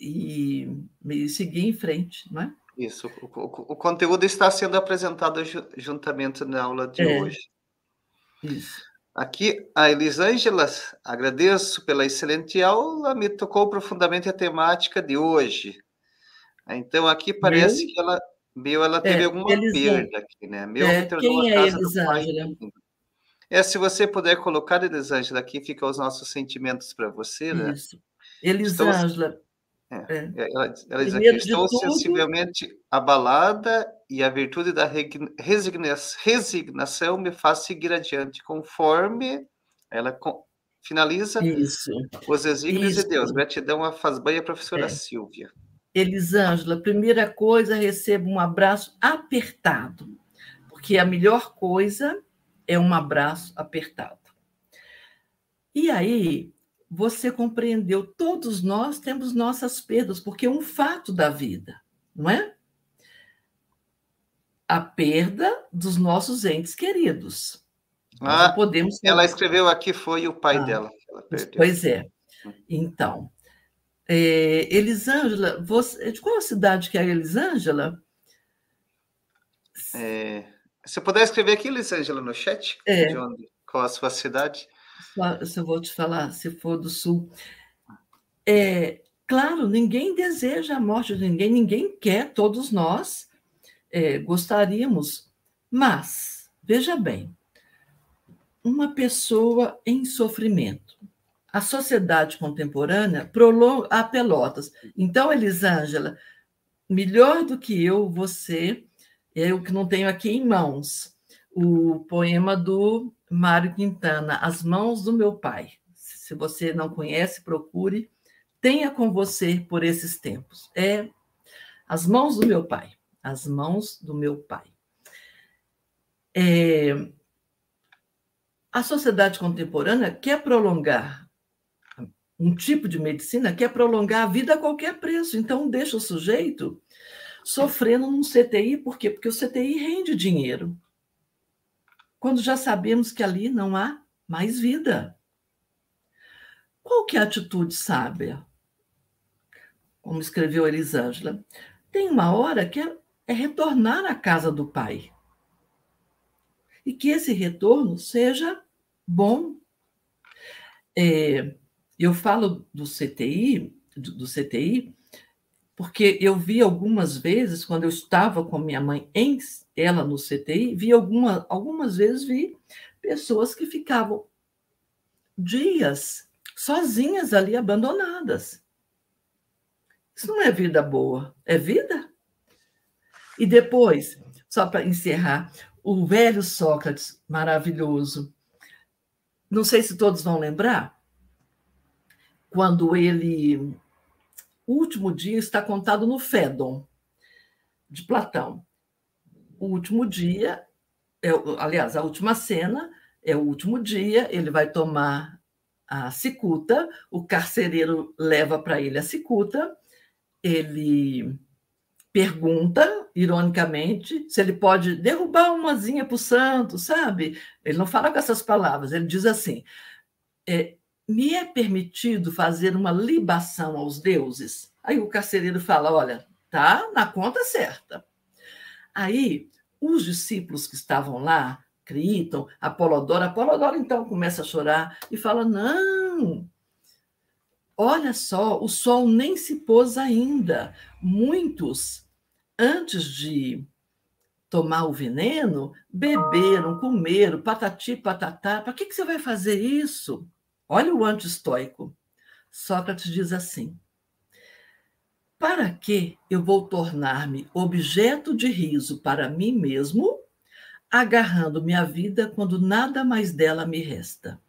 E, e seguir em frente, não é? Isso, o, o, o conteúdo está sendo apresentado juntamente na aula de é, hoje. Isso. Aqui, a Elisângela, agradeço pela excelente aula, me tocou profundamente a temática de hoje. Então, aqui parece meu? que ela, meu, ela teve é, alguma Elisângela. perda aqui, né? Meu é, quem é Elisângela? É, se você puder colocar, Elisângela, aqui fica os nossos sentimentos para você, né? Isso. Elisângela, é, é. Ela, ela diz aqui, estou sensivelmente abalada e a virtude da resignação me faz seguir adiante, conforme ela finaliza Isso. os exílios de Deus. Gratidão a Fazbanha, professora é. Silvia. Elisângela, primeira coisa, receba um abraço apertado, porque a melhor coisa é um abraço apertado. E aí, você compreendeu, todos nós temos nossas perdas, porque é um fato da vida, não é? A perda dos nossos entes queridos. Ah, podemos ela escreveu aqui, foi o pai ah, dela. Pois é. Então, é, Elisângela, você, de qual cidade que é a Elisângela? É, se puder escrever aqui, Elisângela, no chat, é. de onde, qual a sua cidade? Se eu vou te falar, se for do Sul. É, claro, ninguém deseja a morte de ninguém, ninguém quer, todos nós é, gostaríamos, mas, veja bem, uma pessoa em sofrimento. A sociedade contemporânea prolonga a pelotas. Então, Elisângela, melhor do que eu, você, eu que não tenho aqui em mãos, o poema do Mário Quintana, As Mãos do Meu Pai. Se você não conhece, procure. Tenha com você por esses tempos. É As Mãos do Meu Pai. As Mãos do Meu Pai. É, a sociedade contemporânea quer prolongar um tipo de medicina, quer prolongar a vida a qualquer preço. Então, deixa o sujeito sofrendo num CTI, por quê? Porque o CTI rende dinheiro quando já sabemos que ali não há mais vida? Qual que é a atitude sábia? Como escreveu Elisângela, tem uma hora que é, é retornar à casa do Pai. E que esse retorno seja bom. É, eu falo do CTI, do, do CTI, porque eu vi algumas vezes, quando eu estava com minha mãe em ela no CTI, vi alguma, algumas vezes vi pessoas que ficavam dias sozinhas ali, abandonadas. Isso não é vida boa, é vida? E depois, só para encerrar, o velho Sócrates, maravilhoso. Não sei se todos vão lembrar, quando ele o último dia está contado no Fédon, de Platão. O último dia, é, aliás, a última cena é o último dia, ele vai tomar a cicuta, o carcereiro leva para ele a cicuta, ele pergunta, ironicamente, se ele pode derrubar umazinha para o santo, sabe? Ele não fala com essas palavras, ele diz assim: é, me é permitido fazer uma libação aos deuses? Aí o carcereiro fala: olha, tá na conta certa. Aí os discípulos que estavam lá, Criton, Apolodoro, Apolodoro então começa a chorar e fala: não, olha só, o sol nem se pôs ainda. Muitos, antes de tomar o veneno, beberam, comeram, patati, patatá. Para que, que você vai fazer isso? Olha o anti-estoico. Sócrates diz assim: Para que eu vou tornar-me objeto de riso para mim mesmo, agarrando minha vida quando nada mais dela me resta?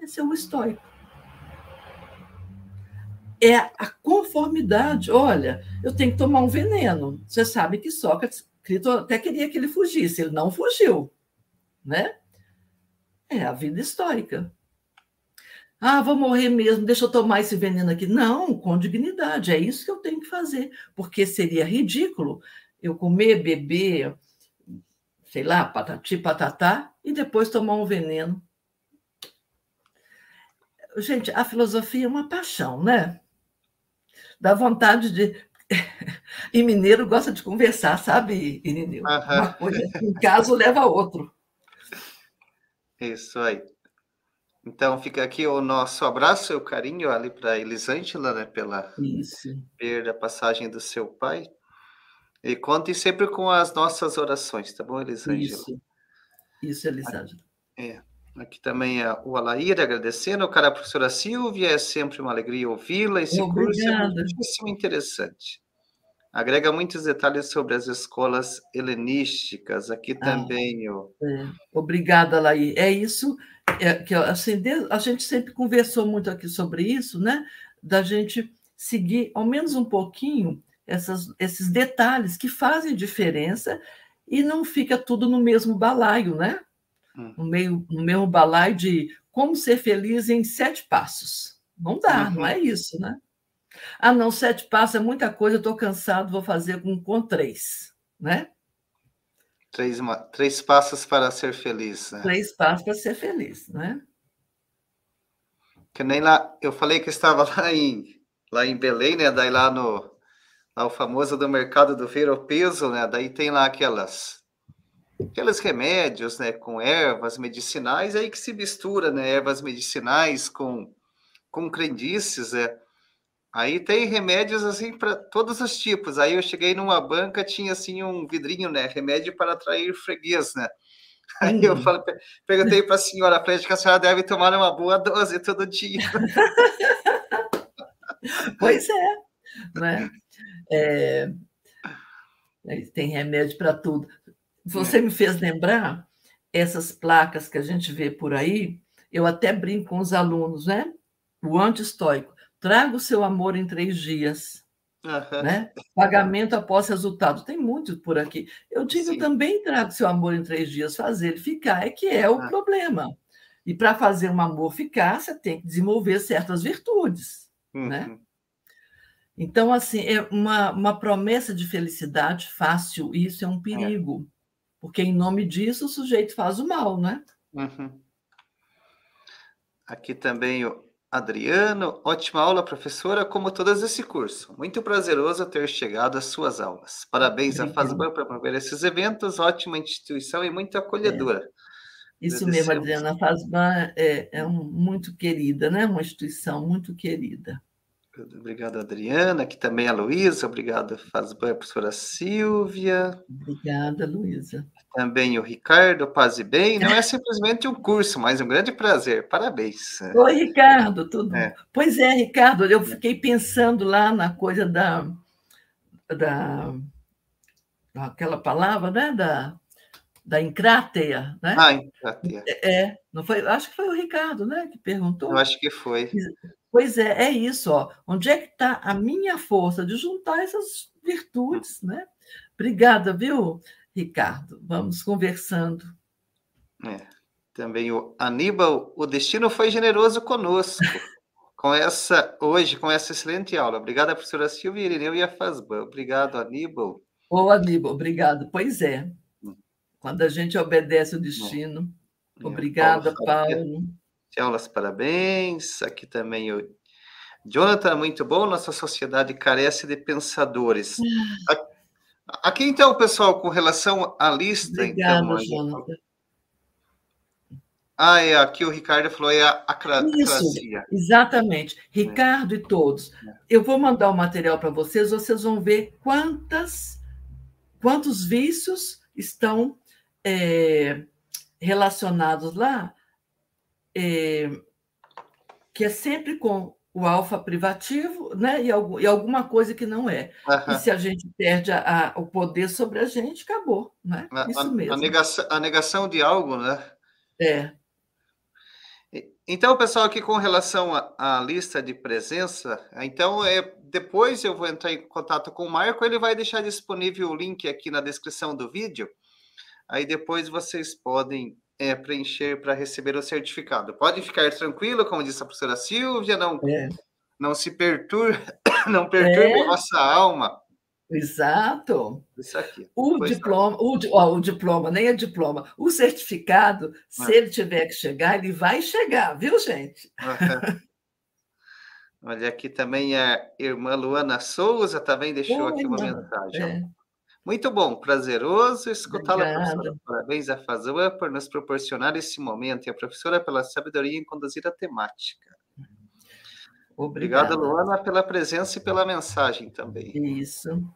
Esse é o estoico. É a conformidade. Olha, eu tenho que tomar um veneno. Você sabe que Sócrates até queria que ele fugisse, ele não fugiu, né? É a vida histórica. Ah, vou morrer mesmo, deixa eu tomar esse veneno aqui. Não, com dignidade, é isso que eu tenho que fazer, porque seria ridículo eu comer, beber, sei lá, patati, patatá, e depois tomar um veneno. Gente, a filosofia é uma paixão, né? dá vontade de. E mineiro gosta de conversar, sabe, Irineu? Uhum. Uma coisa, um caso leva a outro. Isso aí. Então fica aqui o nosso abraço e o carinho ali para Elisângela, né, pela Isso. perda, passagem do seu pai. E conte sempre com as nossas orações, tá bom, Elisângela? Isso, Isso Elisângela. É. Aqui também é o Alair agradecendo, o cara a professora Silvia, é sempre uma alegria ouvi-la, esse Obrigada. curso é muitíssimo interessante. Agrega muitos detalhes sobre as escolas helenísticas, aqui ah, também. O... É. Obrigada, Alair. É isso é, que assim, a gente sempre conversou muito aqui sobre isso, né? Da gente seguir ao menos um pouquinho essas, esses detalhes que fazem diferença e não fica tudo no mesmo balaio, né? Hum. No, meio, no mesmo balaio de como ser feliz em sete passos. Não dá, uhum. não é isso, né? Ah, não, sete passos é muita coisa, estou cansado, vou fazer com, com três, né? Três, três passos para ser feliz. Né? Três passos para ser feliz, né? Que nem lá, eu falei que estava lá em, lá em Belém, né? Daí lá no lá o famoso do mercado do ver o peso, né? Daí tem lá aquelas aqueles remédios, né? Com ervas medicinais, aí que se mistura, né? Ervas medicinais com com crendices, né? Aí tem remédios assim para todos os tipos. Aí eu cheguei numa banca, tinha assim um vidrinho, né? Remédio para atrair freguês, né? Aí eu falei, perguntei para a senhora, falei que a senhora deve tomar uma boa dose todo dia. pois é, né? É, tem remédio para tudo. Você é. me fez lembrar essas placas que a gente vê por aí. Eu até brinco com os alunos, né? O anti-estoico Traga o seu amor em três dias. Uhum. Né? Pagamento após resultado. Tem muito por aqui. Eu digo Sim. também traga o seu amor em três dias, fazer ele ficar, é que é o ah. problema. E para fazer um amor ficar, você tem que desenvolver certas virtudes. Né? Uhum. Né? Então, assim, é uma, uma promessa de felicidade fácil, isso é um é. perigo. É. Porque, em nome disso, o sujeito faz o mal, né? Uhum. Aqui também o Adriano, ótima aula, professora, como todas esse curso. Muito prazeroso ter chegado às suas aulas. Parabéns à FASBAN por promover esses eventos, ótima instituição e muito acolhedora. É. Isso mesmo, Adriana. A FASBAN é, é um, muito querida, né? Uma instituição muito querida. Obrigado, Adriana. Aqui também a Luísa. Obrigado, Fazban, professora Silvia. Obrigada, Luísa. Também o Ricardo, paz e bem. Não é simplesmente um curso, mas um grande prazer. Parabéns. Oi, Ricardo, tudo é. Pois é, Ricardo, eu fiquei pensando lá na coisa da. da aquela palavra, né? Da, da encrátea, né? Ah, encrátea. É, não foi? Acho que foi o Ricardo, né, que perguntou. Eu acho que foi. Pois é, é isso, ó. Onde é que está a minha força de juntar essas virtudes, né? Obrigada, viu, Ricardo? Vamos conversando. É. Também o Aníbal, o destino foi generoso conosco. com essa hoje, com essa excelente aula. Obrigada, professora Silvia Irineu e a Fazban. Obrigado, Aníbal. Ô, Aníbal, obrigado. Pois é. Hum. Quando a gente obedece o destino. É. Obrigada, Paulo. Paulo. Aulas, parabéns. Aqui também o Jonathan, muito bom. Nossa sociedade carece de pensadores. Aqui, então, pessoal, com relação à lista. Obrigada, então, Jonathan. Ah, é, aqui o Ricardo falou, é a acrasia. exatamente. Ricardo é. e todos. Eu vou mandar o material para vocês, vocês vão ver quantas, quantos vícios estão é, relacionados lá é, que é sempre com o alfa privativo, né? E, algum, e alguma coisa que não é. Uhum. E se a gente perde a, a, o poder sobre a gente, acabou, né? Isso a, mesmo. A negação, a negação de algo, né? É. Então, pessoal, aqui com relação à, lista de presença, então é, depois eu vou entrar em contato com o Marco, ele vai deixar disponível o link aqui na descrição do vídeo. Aí depois vocês podem é, preencher para receber o certificado. Pode ficar tranquilo, como disse a professora Silvia, não, é. não se perturbe, não perturbe é. a nossa alma. Exato. Isso aqui. O diploma, o, ó, o diploma, nem é diploma. O certificado, se ah. ele tiver que chegar, ele vai chegar, viu, gente? Olha, aqui também a irmã Luana Souza também deixou Oi, aqui uma mensagem. Muito bom, prazeroso escutá-la, professora. Parabéns à Fazua por nos proporcionar esse momento e a professora pela sabedoria em conduzir a temática. Obrigada, Obrigada Luana, pela presença e pela mensagem também. Isso.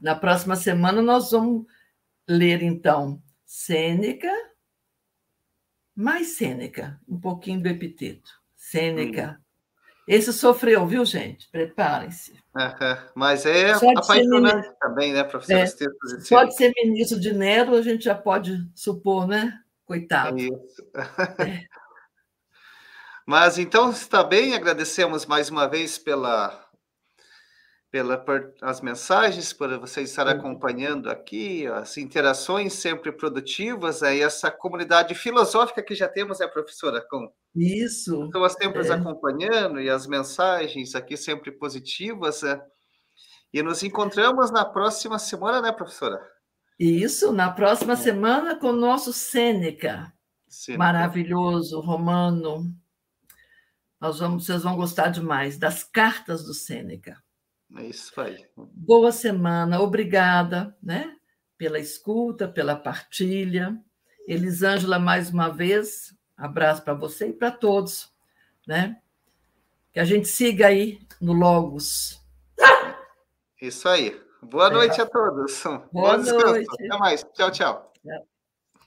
Na próxima semana nós vamos ler, então, Sêneca, mais Sêneca, um pouquinho do epiteto. Sêneca. Hum. Esse sofreu, viu, gente? Preparem-se. Uhum. Mas é apaixonante também, né, professor? É. Pode ser ministro de Nero, a gente já pode supor, né? Coitado. É isso. É. Mas então está bem, agradecemos mais uma vez pela pela por as mensagens, por você estar acompanhando aqui, as interações sempre produtivas, aí essa comunidade filosófica que já temos, né, professora, com isso pessoas sempre é. acompanhando e as mensagens aqui sempre positivas, né? E nos encontramos na próxima semana, né, professora? Isso, na próxima é. semana com o nosso Sêneca, Sêneca. maravilhoso, romano. Nós vamos, vocês vão gostar demais das cartas do Sêneca. É isso aí. Boa semana, obrigada, né? Pela escuta, pela partilha. Elisângela, mais uma vez, abraço para você e para todos, né? Que a gente siga aí no Logos. Isso aí. Boa noite é. a todos. Boa descanso. Noite. Até mais. Tchau, tchau.